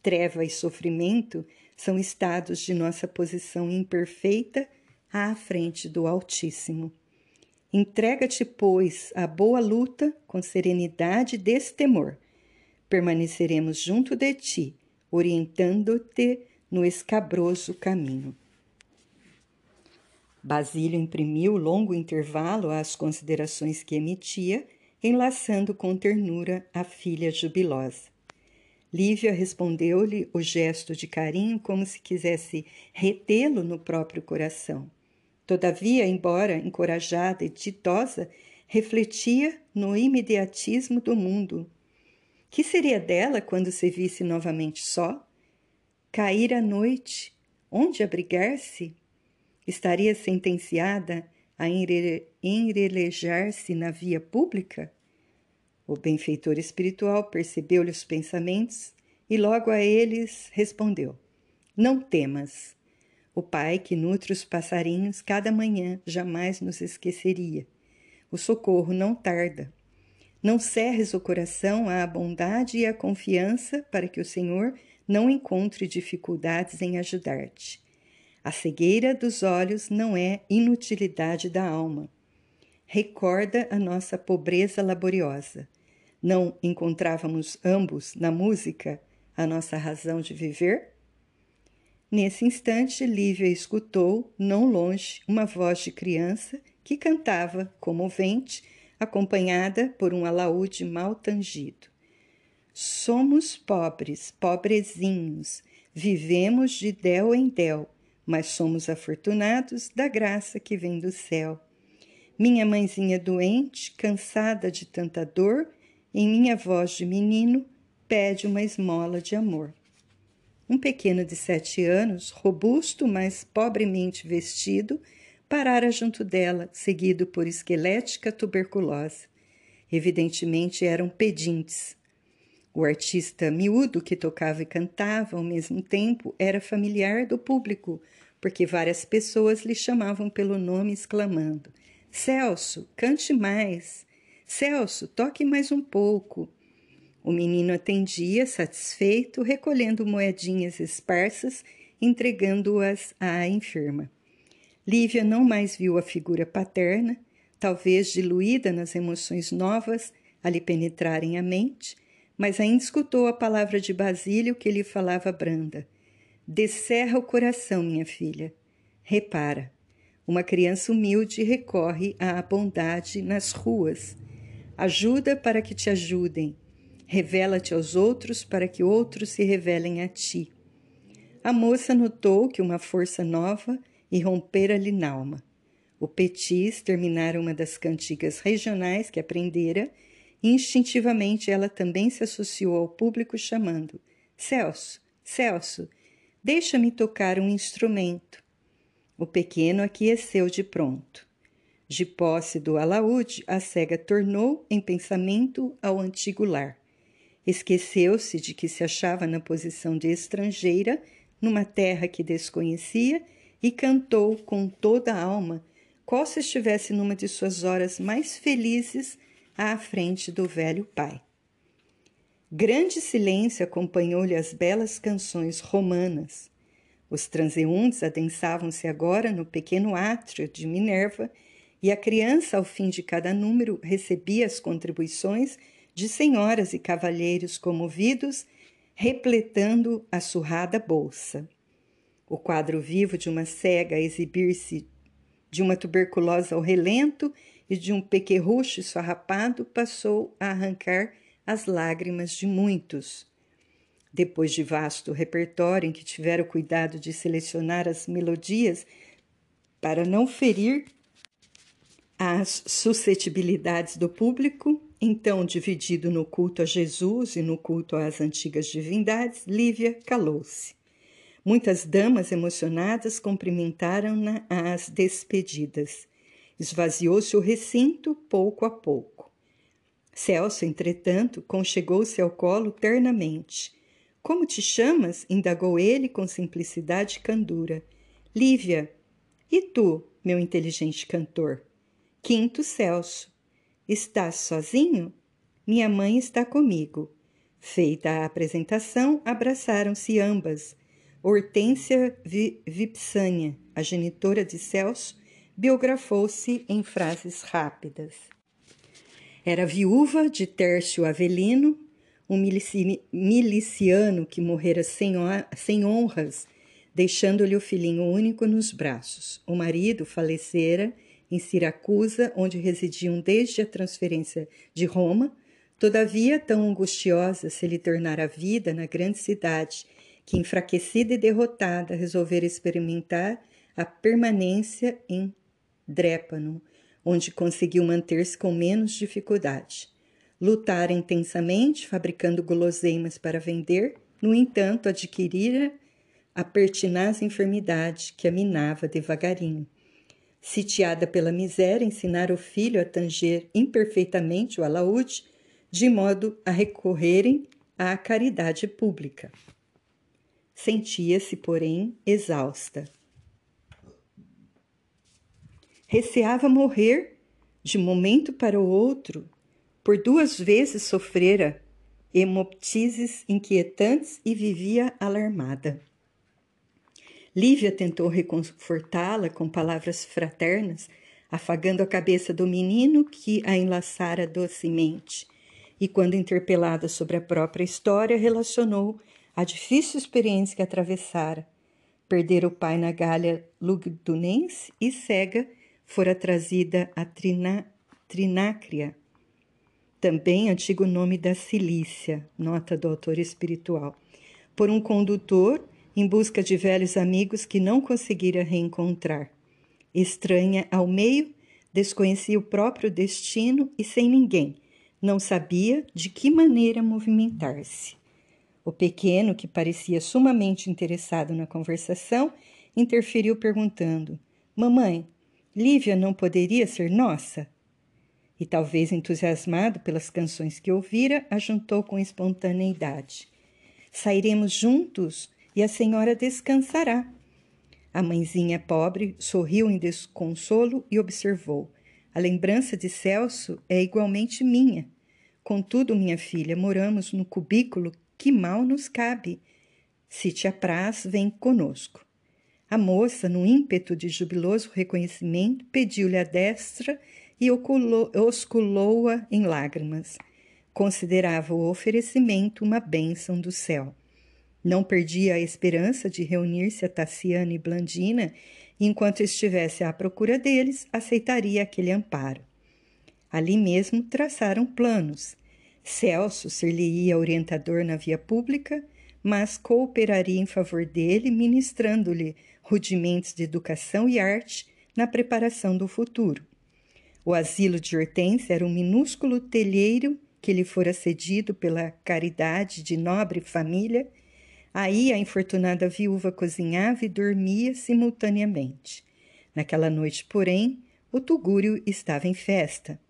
Treva e sofrimento são estados de nossa posição imperfeita à frente do Altíssimo. Entrega-te, pois, à boa luta com serenidade e destemor. Permaneceremos junto de ti, orientando-te no escabroso caminho. Basílio imprimiu longo intervalo às considerações que emitia, enlaçando com ternura a filha jubilosa. Lívia respondeu-lhe o gesto de carinho como se quisesse retê-lo no próprio coração. Todavia, embora encorajada e ditosa, refletia no imediatismo do mundo. Que seria dela quando se visse novamente só? Cair à noite, onde abrigar-se? Estaria sentenciada a enrelejar-se na via pública? O benfeitor espiritual percebeu-lhe os pensamentos e logo a eles respondeu: Não temas. O Pai que nutre os passarinhos cada manhã jamais nos esqueceria. O socorro não tarda. Não cerres o coração à bondade e à confiança para que o Senhor não encontre dificuldades em ajudar-te. A cegueira dos olhos não é inutilidade da alma. Recorda a nossa pobreza laboriosa. Não encontrávamos ambos na música a nossa razão de viver? Nesse instante, Lívia escutou, não longe, uma voz de criança que cantava, comovente, acompanhada por um alaúde mal tangido. Somos pobres, pobrezinhos, vivemos de del em del, mas somos afortunados da graça que vem do céu. Minha mãezinha doente, cansada de tanta dor, em minha voz de menino, pede uma esmola de amor. Um pequeno de sete anos, robusto, mas pobremente vestido, parara junto dela, seguido por esquelética tuberculosa. Evidentemente eram pedintes. O artista miúdo que tocava e cantava ao mesmo tempo era familiar do público, porque várias pessoas lhe chamavam pelo nome, exclamando: Celso, cante mais! Celso, toque mais um pouco. O menino atendia, satisfeito, recolhendo moedinhas esparsas, entregando-as à enferma. Lívia não mais viu a figura paterna, talvez diluída nas emoções novas a lhe penetrarem a mente, mas ainda escutou a palavra de Basílio que lhe falava branda. Descerra o coração, minha filha. Repara, uma criança humilde recorre à bondade nas ruas Ajuda para que te ajudem. Revela-te aos outros para que outros se revelem a ti. A moça notou que uma força nova irrompera-lhe na alma. O Petis terminara uma das cantigas regionais que aprendera e instintivamente ela também se associou ao público chamando: Celso, Celso, deixa-me tocar um instrumento. O pequeno aqueceu de pronto. De posse do alaúde, a cega tornou em pensamento ao antigo lar. Esqueceu-se de que se achava na posição de estrangeira, numa terra que desconhecia, e cantou com toda a alma, qual se estivesse numa de suas horas mais felizes à frente do velho pai. Grande silêncio acompanhou-lhe as belas canções romanas. Os transeuntes adensavam-se agora no pequeno átrio de Minerva e a criança, ao fim de cada número, recebia as contribuições de senhoras e cavalheiros comovidos, repletando a surrada bolsa. O quadro vivo de uma cega a exibir-se de uma tuberculose ao relento e de um pequerrucho esfarrapado passou a arrancar as lágrimas de muitos. Depois de vasto repertório em que tiveram cuidado de selecionar as melodias para não ferir as suscetibilidades do público, então dividido no culto a Jesus e no culto às antigas divindades, Lívia calou-se. Muitas damas emocionadas cumprimentaram-na às despedidas. Esvaziou-se o recinto pouco a pouco. Celso, entretanto, conchegou-se ao colo ternamente. Como te chamas? indagou ele com simplicidade e candura. Lívia. E tu, meu inteligente cantor? Quinto Celso. Estás sozinho? Minha mãe está comigo. Feita a apresentação, abraçaram-se ambas Hortência Vipsânia, a genitora de Celso, biografou-se em frases rápidas. Era viúva de Tércio Avelino, um miliciano que morrera sem honras, deixando-lhe o filhinho único nos braços. O marido falecera em Siracusa, onde residiam desde a transferência de Roma. Todavia, tão angustiosa se lhe tornara a vida na grande cidade que, enfraquecida e derrotada, resolvera experimentar a permanência em Drépano, onde conseguiu manter-se com menos dificuldade. Lutara intensamente, fabricando guloseimas para vender, no entanto, adquirira a pertinaz enfermidade que a minava devagarinho. Sitiada pela miséria, ensinara o filho a tanger imperfeitamente o alaúde, de modo a recorrerem à caridade pública. Sentia-se, porém, exausta. Receava morrer de momento para o outro. Por duas vezes sofrera hemoptises inquietantes e vivia alarmada. Lívia tentou reconfortá-la com palavras fraternas, afagando a cabeça do menino que a enlaçara docemente. E quando interpelada sobre a própria história, relacionou a difícil experiência que atravessara. Perder o pai na galha lugdunense e cega fora trazida a Trina, Trinácria, também antigo nome da Cilícia, nota do autor espiritual, por um condutor em busca de velhos amigos que não conseguira reencontrar. Estranha ao meio, desconhecia o próprio destino e sem ninguém, não sabia de que maneira movimentar-se. O pequeno, que parecia sumamente interessado na conversação, interferiu perguntando: Mamãe, Lívia não poderia ser nossa? E talvez entusiasmado pelas canções que ouvira, ajuntou com espontaneidade: Sairemos juntos e a senhora descansará. A mãezinha pobre sorriu em desconsolo e observou: A lembrança de Celso é igualmente minha. Contudo, minha filha, moramos no cubículo que mal nos cabe. Se te apraz, vem conosco. A moça, num ímpeto de jubiloso reconhecimento, pediu-lhe a destra e osculou-a em lágrimas. Considerava o oferecimento uma bênção do céu. Não perdia a esperança de reunir-se a Tassiana e Blandina, e enquanto estivesse à procura deles, aceitaria aquele amparo. Ali mesmo traçaram planos. Celso ser-lhe-ia orientador na via pública, mas cooperaria em favor dele, ministrando-lhe rudimentos de educação e arte na preparação do futuro. O asilo de Hortência era um minúsculo telheiro que lhe fora cedido pela caridade de nobre família. Aí a infortunada viúva cozinhava e dormia simultaneamente. Naquela noite, porém, o Tugúrio estava em festa.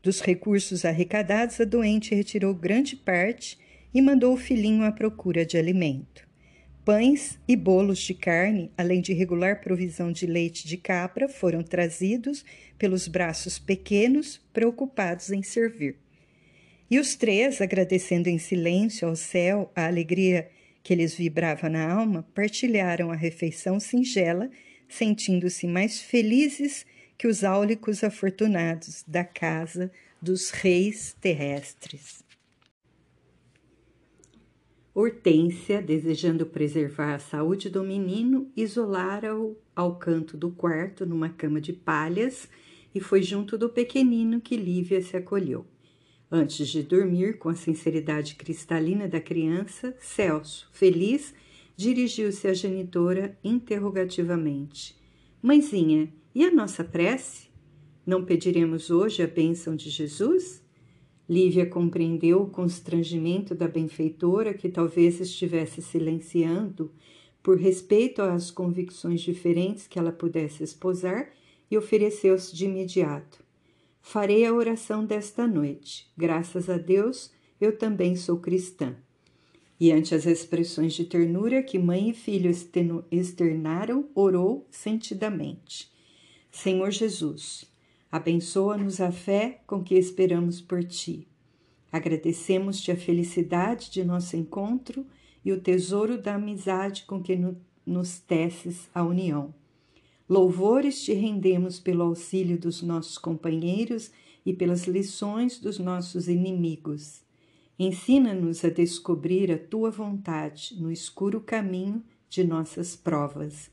Dos recursos arrecadados, a doente retirou grande parte e mandou o filhinho à procura de alimento. pães e bolos de carne, além de regular provisão de leite de cabra, foram trazidos pelos braços pequenos, preocupados em servir. E os três, agradecendo em silêncio ao céu a alegria que lhes vibrava na alma, partilharam a refeição singela, sentindo-se mais felizes que os áulicos afortunados da casa dos reis terrestres. Hortência, desejando preservar a saúde do menino, isolara-o ao canto do quarto numa cama de palhas e foi junto do pequenino que Lívia se acolheu. Antes de dormir, com a sinceridade cristalina da criança, Celso, feliz, dirigiu-se à genitora interrogativamente: Mãezinha, e a nossa prece? Não pediremos hoje a bênção de Jesus? Lívia compreendeu o constrangimento da benfeitora, que talvez estivesse silenciando por respeito às convicções diferentes que ela pudesse esposar, e ofereceu-se de imediato. Farei a oração desta noite. Graças a Deus, eu também sou cristã. E ante as expressões de ternura que mãe e filho externaram, orou sentidamente: Senhor Jesus, abençoa-nos a fé com que esperamos por ti. Agradecemos-te a felicidade de nosso encontro e o tesouro da amizade com que nos teces a união. Louvores te rendemos pelo auxílio dos nossos companheiros e pelas lições dos nossos inimigos. Ensina-nos a descobrir a tua vontade no escuro caminho de nossas provas.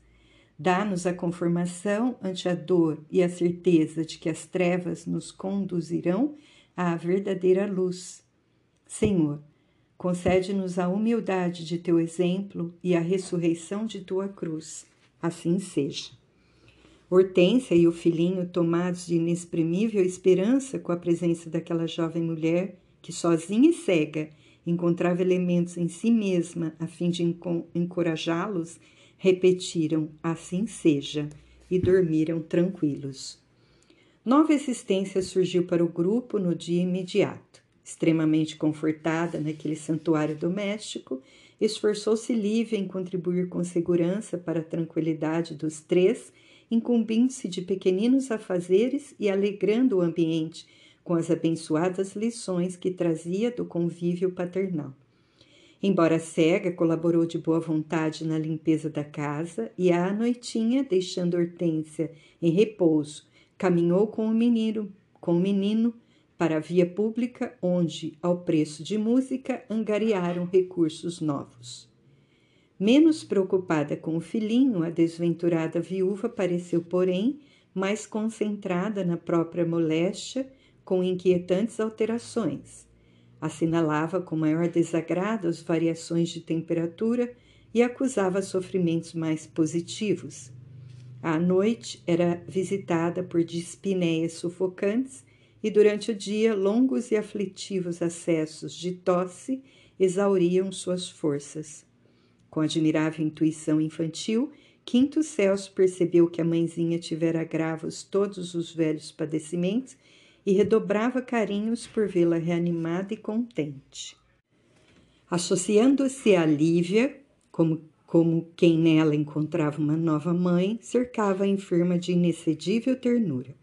Dá-nos a conformação ante a dor e a certeza de que as trevas nos conduzirão à verdadeira luz. Senhor, concede-nos a humildade de teu exemplo e a ressurreição de tua cruz. Assim seja. Hortência e o filhinho, tomados de inexprimível esperança com a presença daquela jovem mulher que, sozinha e cega, encontrava elementos em si mesma a fim de encorajá-los, repetiram: Assim seja, e dormiram tranquilos. Nova existência surgiu para o grupo no dia imediato. Extremamente confortada naquele santuário doméstico, esforçou-se Lívia em contribuir com segurança para a tranquilidade dos três incumbindo-se de pequeninos afazeres e alegrando o ambiente com as abençoadas lições que trazia do convívio paternal. Embora cega, colaborou de boa vontade na limpeza da casa e à noitinha, deixando Hortência em repouso, caminhou com o menino, com o menino para a via pública, onde, ao preço de música, angariaram recursos novos. Menos preocupada com o filhinho, a desventurada viúva pareceu, porém, mais concentrada na própria moléstia, com inquietantes alterações. Assinalava com maior desagrado as variações de temperatura e acusava sofrimentos mais positivos. À noite era visitada por dispineias sufocantes e durante o dia longos e aflitivos acessos de tosse exauriam suas forças. Com admirável intuição infantil, Quinto Celso percebeu que a mãezinha tivera agravos todos os velhos padecimentos e redobrava carinhos por vê-la reanimada e contente. Associando-se a Lívia, como, como quem nela encontrava uma nova mãe, cercava a enferma de inexcedível ternura.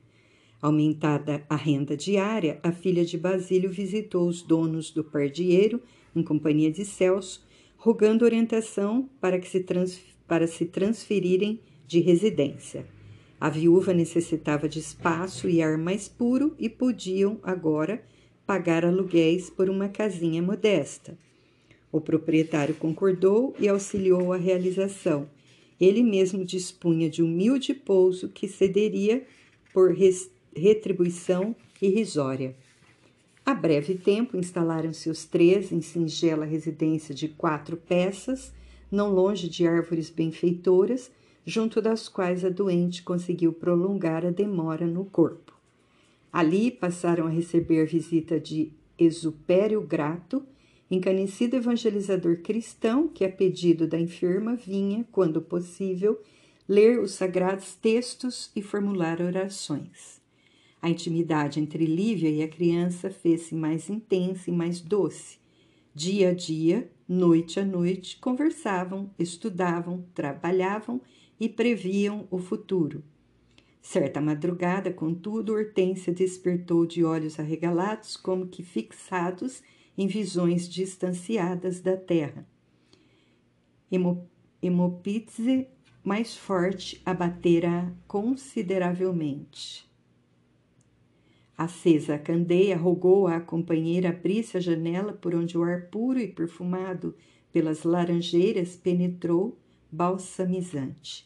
Aumentada a renda diária, a filha de Basílio visitou os donos do pardieiro, em companhia de Celso, rogando orientação para, que se, trans, para se transferirem de residência. A viúva necessitava de espaço e ar mais puro e podiam, agora, pagar aluguéis por uma casinha modesta. O proprietário concordou e auxiliou a realização. Ele mesmo dispunha de humilde pouso que cederia por retribuição irrisória. A breve tempo instalaram-se os três em singela residência de quatro peças, não longe de árvores benfeitoras, junto das quais a doente conseguiu prolongar a demora no corpo. Ali passaram a receber a visita de Exupério Grato, encanecido evangelizador cristão que, a pedido da enferma, vinha, quando possível, ler os sagrados textos e formular orações. A intimidade entre Lívia e a criança fez-se mais intensa e mais doce. Dia a dia, noite a noite, conversavam, estudavam, trabalhavam e previam o futuro. Certa madrugada, contudo, Hortência despertou de olhos arregalados, como que fixados em visões distanciadas da terra. Hemopitze mais forte abatera consideravelmente. Acesa a candeia, rogou à companheira abrisse a janela por onde o ar puro e perfumado pelas laranjeiras penetrou balsamizante.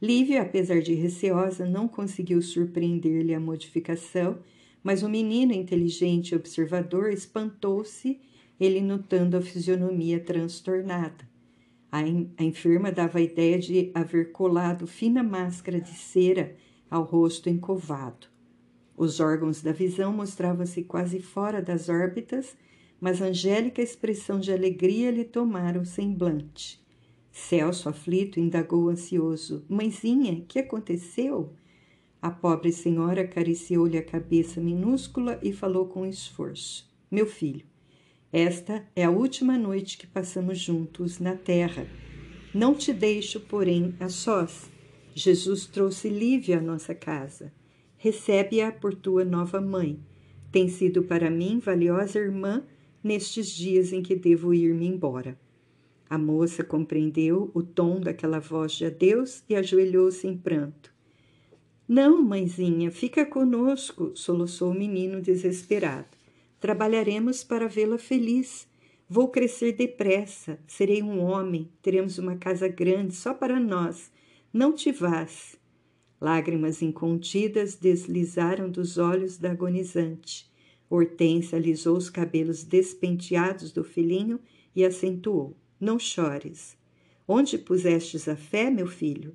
Lívia, apesar de receosa, não conseguiu surpreender-lhe a modificação, mas o menino inteligente e observador espantou-se, ele notando a fisionomia transtornada. A, a enferma dava a ideia de haver colado fina máscara de cera ao rosto encovado. Os órgãos da visão mostravam-se quase fora das órbitas, mas angélica expressão de alegria lhe tomara o semblante. Celso, aflito, indagou ansioso: Mãezinha, que aconteceu? A pobre senhora acariciou-lhe a cabeça minúscula e falou com esforço: Meu filho, esta é a última noite que passamos juntos na terra. Não te deixo, porém, a sós. Jesus trouxe Lívia à nossa casa. Recebe-a por tua nova mãe. Tem sido para mim valiosa irmã nestes dias em que devo ir-me embora. A moça compreendeu o tom daquela voz de adeus e ajoelhou-se em pranto. Não, mãezinha, fica conosco, soluçou o menino desesperado. Trabalharemos para vê-la feliz. Vou crescer depressa, serei um homem, teremos uma casa grande só para nós. Não te vás. Lágrimas incontidas deslizaram dos olhos da agonizante. Hortência alisou os cabelos despenteados do filhinho e acentuou: Não chores. Onde pusestes a fé, meu filho?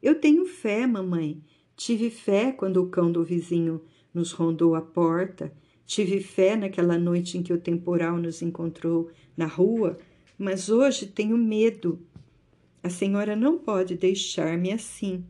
Eu tenho fé, mamãe. Tive fé quando o cão do vizinho nos rondou a porta. Tive fé naquela noite em que o temporal nos encontrou na rua, mas hoje tenho medo. A senhora não pode deixar-me assim.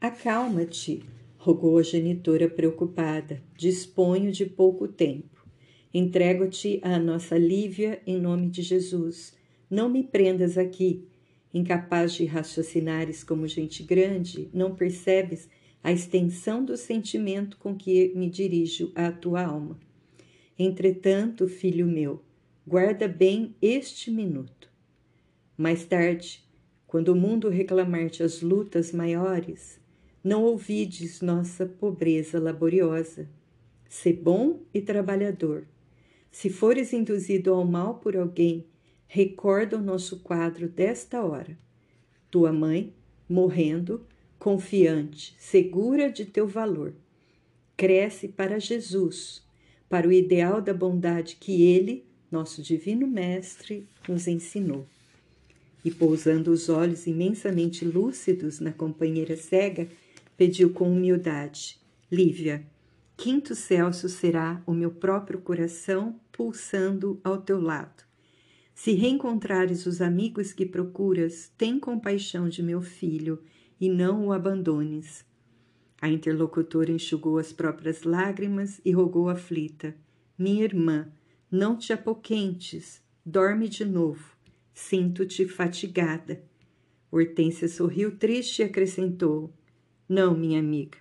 Acalma-te, rogou a genitora preocupada. Disponho de pouco tempo. Entrego-te à nossa Lívia em nome de Jesus. Não me prendas aqui. Incapaz de raciocinares como gente grande, não percebes a extensão do sentimento com que me dirijo à tua alma. Entretanto, filho meu, guarda bem este minuto. Mais tarde, quando o mundo reclamar-te as lutas maiores, não ouvides nossa pobreza laboriosa. Sê bom e trabalhador. Se fores induzido ao mal por alguém, recorda o nosso quadro desta hora. Tua mãe, morrendo, confiante, segura de teu valor. Cresce para Jesus, para o ideal da bondade que ele, nosso divino mestre, nos ensinou. E pousando os olhos imensamente lúcidos na companheira cega, pediu com humildade: Lívia, quinto Celso será o meu próprio coração pulsando ao teu lado. Se reencontrares os amigos que procuras, tem compaixão de meu filho e não o abandones. A interlocutora enxugou as próprias lágrimas e rogou aflita: Minha irmã, não te apoquentes, dorme de novo. Sinto-te fatigada. Hortência sorriu triste e acrescentou: não, minha amiga,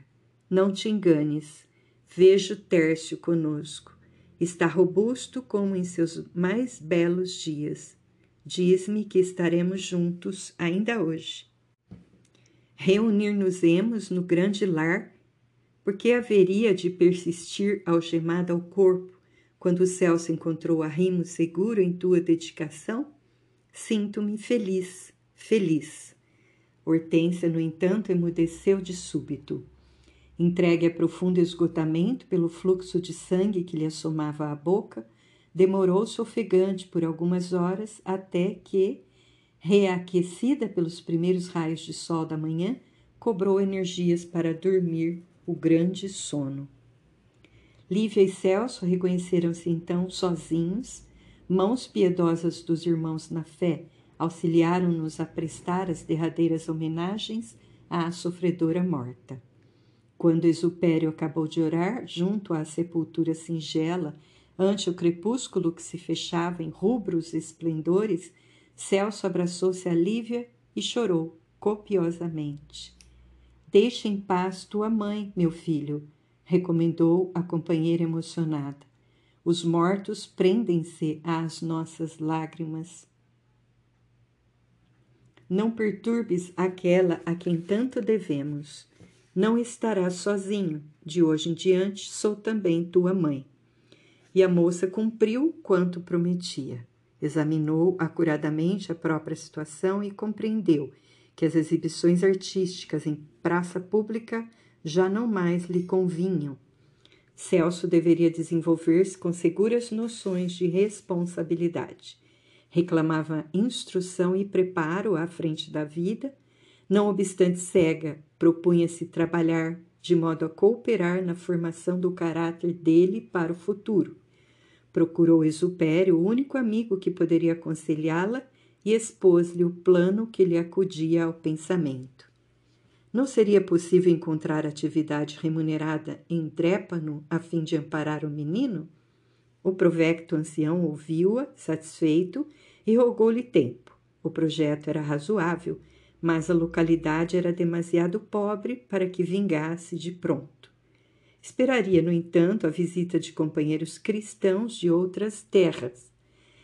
não te enganes. Vejo Tércio conosco. Está robusto como em seus mais belos dias. Diz-me que estaremos juntos ainda hoje. Reunir-nos-emos no grande lar, porque haveria de persistir algemada ao corpo quando o céu se encontrou arrimo seguro em tua dedicação? Sinto-me feliz, feliz. Hortência, no entanto, emudeceu de súbito. Entregue a profundo esgotamento pelo fluxo de sangue que lhe assomava à boca, demorou-se ofegante por algumas horas até que, reaquecida pelos primeiros raios de sol da manhã, cobrou energias para dormir o grande sono. Lívia e Celso reconheceram-se então sozinhos, mãos piedosas dos irmãos na fé auxiliaram-nos a prestar as derradeiras homenagens à sofredora morta. Quando Exupério acabou de orar, junto à sepultura singela, Ante o crepúsculo que se fechava em rubros esplendores, Celso abraçou-se a Lívia e chorou copiosamente. Deixa em paz tua mãe, meu filho, recomendou a companheira emocionada. Os mortos prendem-se às nossas lágrimas. Não perturbes aquela a quem tanto devemos. Não estarás sozinho. De hoje em diante sou também tua mãe. E a moça cumpriu quanto prometia. Examinou acuradamente a própria situação e compreendeu que as exibições artísticas em praça pública já não mais lhe convinham. Celso deveria desenvolver-se com seguras noções de responsabilidade. Reclamava instrução e preparo à frente da vida, não obstante cega, propunha-se trabalhar de modo a cooperar na formação do caráter dele para o futuro. Procurou Exupério, o único amigo que poderia aconselhá-la, e expôs-lhe o plano que lhe acudia ao pensamento. Não seria possível encontrar atividade remunerada em Drépano a fim de amparar o menino? O provecto ancião ouviu-a, satisfeito, e rogou-lhe tempo. O projeto era razoável, mas a localidade era demasiado pobre para que vingasse de pronto. Esperaria, no entanto, a visita de companheiros cristãos de outras terras,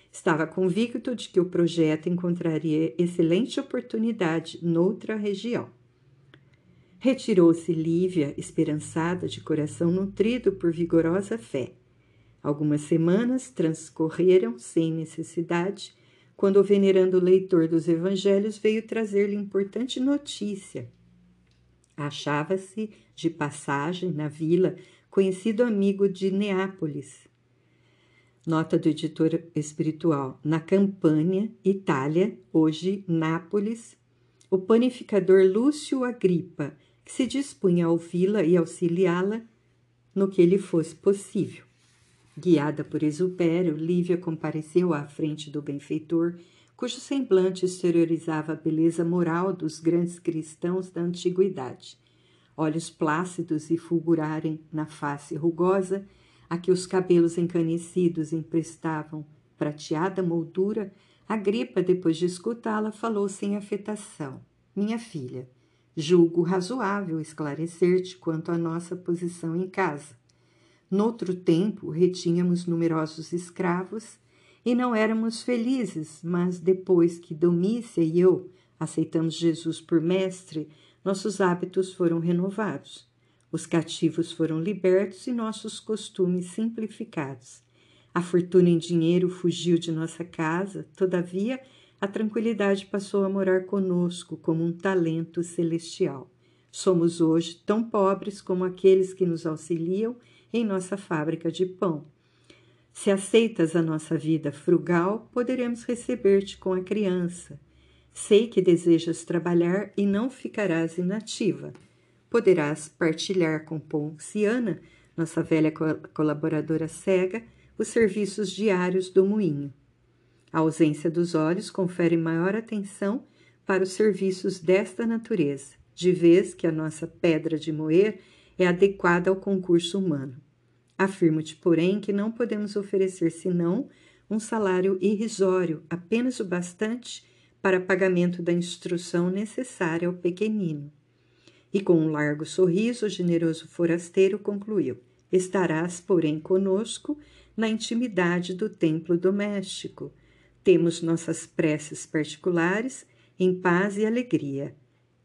Estava convicto de que o projeto encontraria excelente oportunidade noutra região. Retirou-se Lívia, esperançada, de coração nutrido por vigorosa fé. Algumas semanas transcorreram sem necessidade, quando o venerando leitor dos evangelhos veio trazer-lhe importante notícia. Achava-se de passagem na vila conhecido amigo de Neápolis, Nota do editor espiritual. Na Campânia, Itália, hoje Nápoles, o panificador Lúcio Agripa, que se dispunha a ouvi-la e auxiliá-la no que lhe fosse possível. Guiada por Exupério, Lívia compareceu à frente do benfeitor, cujo semblante exteriorizava a beleza moral dos grandes cristãos da antiguidade. Olhos plácidos e fulgurarem na face rugosa, a que os cabelos encanecidos emprestavam prateada moldura, a gripa, depois de escutá-la, falou sem afetação: Minha filha, julgo razoável esclarecer-te quanto à nossa posição em casa. Noutro tempo, retínhamos numerosos escravos e não éramos felizes, mas depois que Domícia e eu aceitamos Jesus por mestre, nossos hábitos foram renovados. Os cativos foram libertos e nossos costumes simplificados. A fortuna em dinheiro fugiu de nossa casa, todavia, a tranquilidade passou a morar conosco como um talento celestial. Somos hoje tão pobres como aqueles que nos auxiliam em nossa fábrica de pão. Se aceitas a nossa vida frugal, poderemos receber-te com a criança. Sei que desejas trabalhar e não ficarás inativa poderás partilhar com Ponciana, nossa velha colaboradora cega, os serviços diários do moinho. A ausência dos olhos confere maior atenção para os serviços desta natureza, de vez que a nossa pedra de moer é adequada ao concurso humano. Afirmo-te, porém, que não podemos oferecer senão um salário irrisório, apenas o bastante para pagamento da instrução necessária ao pequenino. E com um largo sorriso, o generoso forasteiro concluiu: Estarás, porém, conosco na intimidade do templo doméstico. Temos nossas preces particulares em paz e alegria.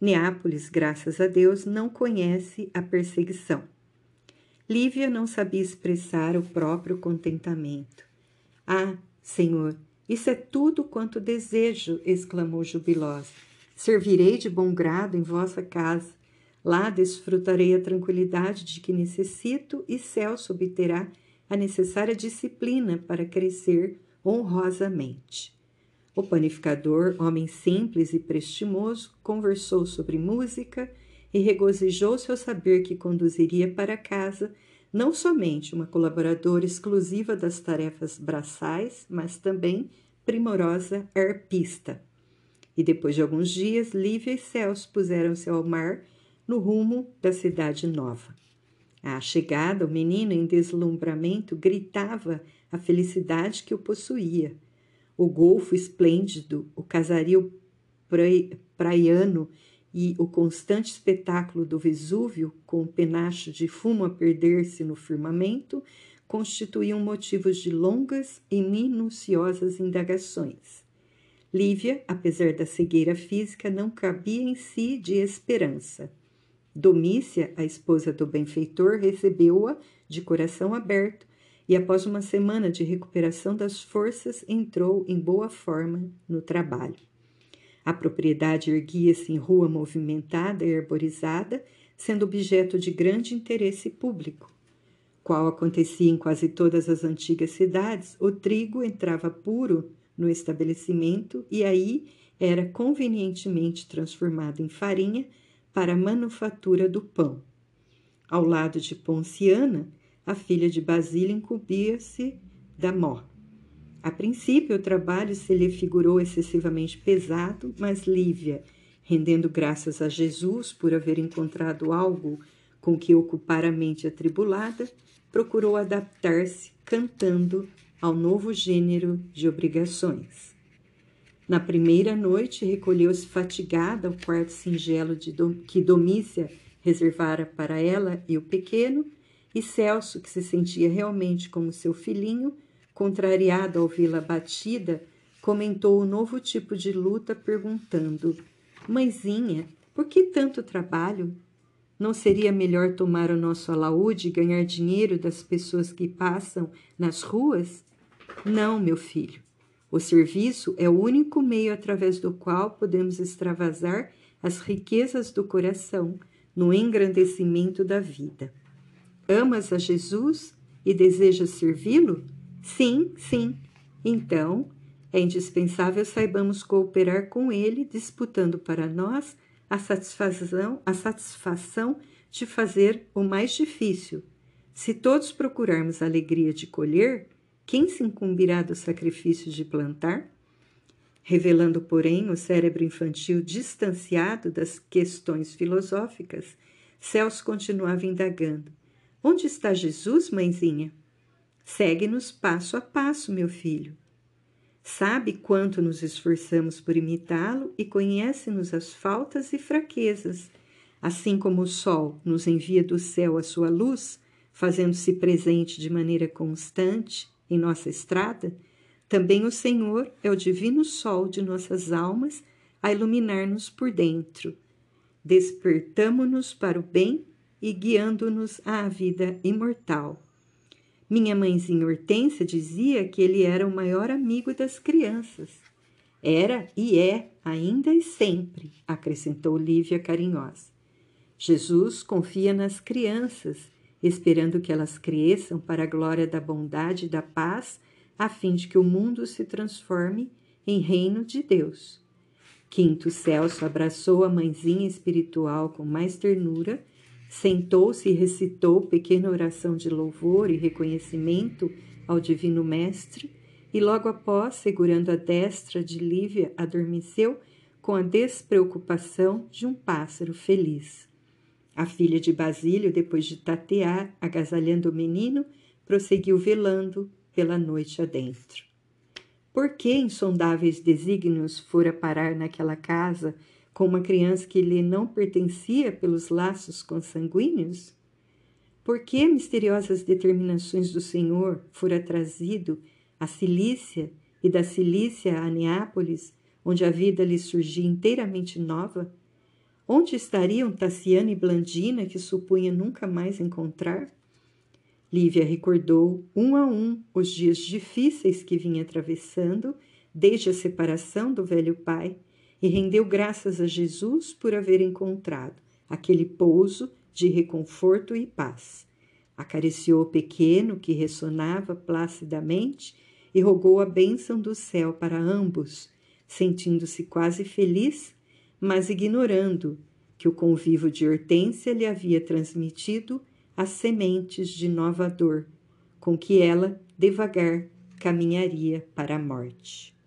Neápolis, graças a Deus, não conhece a perseguição. Lívia não sabia expressar o próprio contentamento. Ah, Senhor, isso é tudo quanto desejo, exclamou jubilosa. Servirei de bom grado em vossa casa. Lá desfrutarei a tranquilidade de que necessito e Celso obterá a necessária disciplina para crescer honrosamente. O panificador, homem simples e prestimoso, conversou sobre música e regozijou-se ao saber que conduziria para casa não somente uma colaboradora exclusiva das tarefas braçais, mas também primorosa arpista. E depois de alguns dias, Lívia e Celso puseram-se ao mar no rumo da cidade nova. À chegada, o menino, em deslumbramento, gritava a felicidade que o possuía. O golfo esplêndido, o casario praiano e o constante espetáculo do Vesúvio, com o penacho de fumo a perder-se no firmamento, constituíam motivos de longas e minuciosas indagações. Lívia, apesar da cegueira física, não cabia em si de esperança. Domícia, a esposa do benfeitor, recebeu-a de coração aberto e, após uma semana de recuperação das forças, entrou em boa forma no trabalho. A propriedade erguia-se em rua movimentada e arborizada, sendo objeto de grande interesse público. Qual acontecia em quase todas as antigas cidades, o trigo entrava puro no estabelecimento e aí era convenientemente transformado em farinha para a manufatura do pão. Ao lado de Ponciana, a filha de Basílio incumbia-se da mó. A princípio, o trabalho se lhe figurou excessivamente pesado, mas Lívia, rendendo graças a Jesus por haver encontrado algo com que ocupar a mente atribulada, procurou adaptar-se, cantando ao novo gênero de obrigações. Na primeira noite, recolheu-se fatigada ao quarto singelo que Domícia reservara para ela e o pequeno, e Celso, que se sentia realmente como seu filhinho, contrariado ao vê-la batida, comentou o novo tipo de luta, perguntando: Mãezinha, por que tanto trabalho? Não seria melhor tomar o nosso alaúde e ganhar dinheiro das pessoas que passam nas ruas? Não, meu filho. O serviço é o único meio através do qual podemos extravasar as riquezas do coração no engrandecimento da vida. Amas a Jesus e desejas servi-lo? Sim, sim. Então, é indispensável saibamos cooperar com ele, disputando para nós a satisfação, a satisfação de fazer o mais difícil. Se todos procurarmos a alegria de colher, quem se incumbirá do sacrifício de plantar? Revelando, porém, o cérebro infantil distanciado das questões filosóficas, Celso continuava indagando: Onde está Jesus, mãezinha? Segue-nos passo a passo, meu filho. Sabe quanto nos esforçamos por imitá-lo e conhece-nos as faltas e fraquezas. Assim como o sol nos envia do céu a sua luz, fazendo-se presente de maneira constante em nossa estrada, também o Senhor é o divino sol de nossas almas a iluminar-nos por dentro. Despertamo-nos para o bem e guiando-nos à vida imortal. Minha mãezinha Hortência dizia que ele era o maior amigo das crianças. Era e é, ainda e sempre, acrescentou Lívia carinhosa. Jesus confia nas crianças, esperando que elas cresçam para a glória da bondade e da paz, a fim de que o mundo se transforme em reino de Deus. Quinto Celso abraçou a mãezinha espiritual com mais ternura Sentou-se e recitou pequena oração de louvor e reconhecimento ao Divino Mestre, e logo após, segurando a destra de Lívia, adormeceu com a despreocupação de um pássaro feliz. A filha de Basílio, depois de tatear, agasalhando o menino, prosseguiu velando pela noite adentro. Por que insondáveis desígnios fora parar naquela casa com uma criança que lhe não pertencia pelos laços consanguíneos? Por que misteriosas determinações do Senhor fora trazido à Cilícia e da Cilícia a Neápolis, onde a vida lhe surgia inteiramente nova? Onde estariam Tassiana e Blandina, que supunha nunca mais encontrar? Lívia recordou, um a um, os dias difíceis que vinha atravessando desde a separação do velho pai e rendeu graças a Jesus por haver encontrado aquele pouso de reconforto e paz. Acariciou o pequeno que ressonava placidamente e rogou a bênção do céu para ambos, sentindo-se quase feliz, mas ignorando que o convívio de Hortência lhe havia transmitido as sementes de nova dor, com que ela, devagar, caminharia para a morte.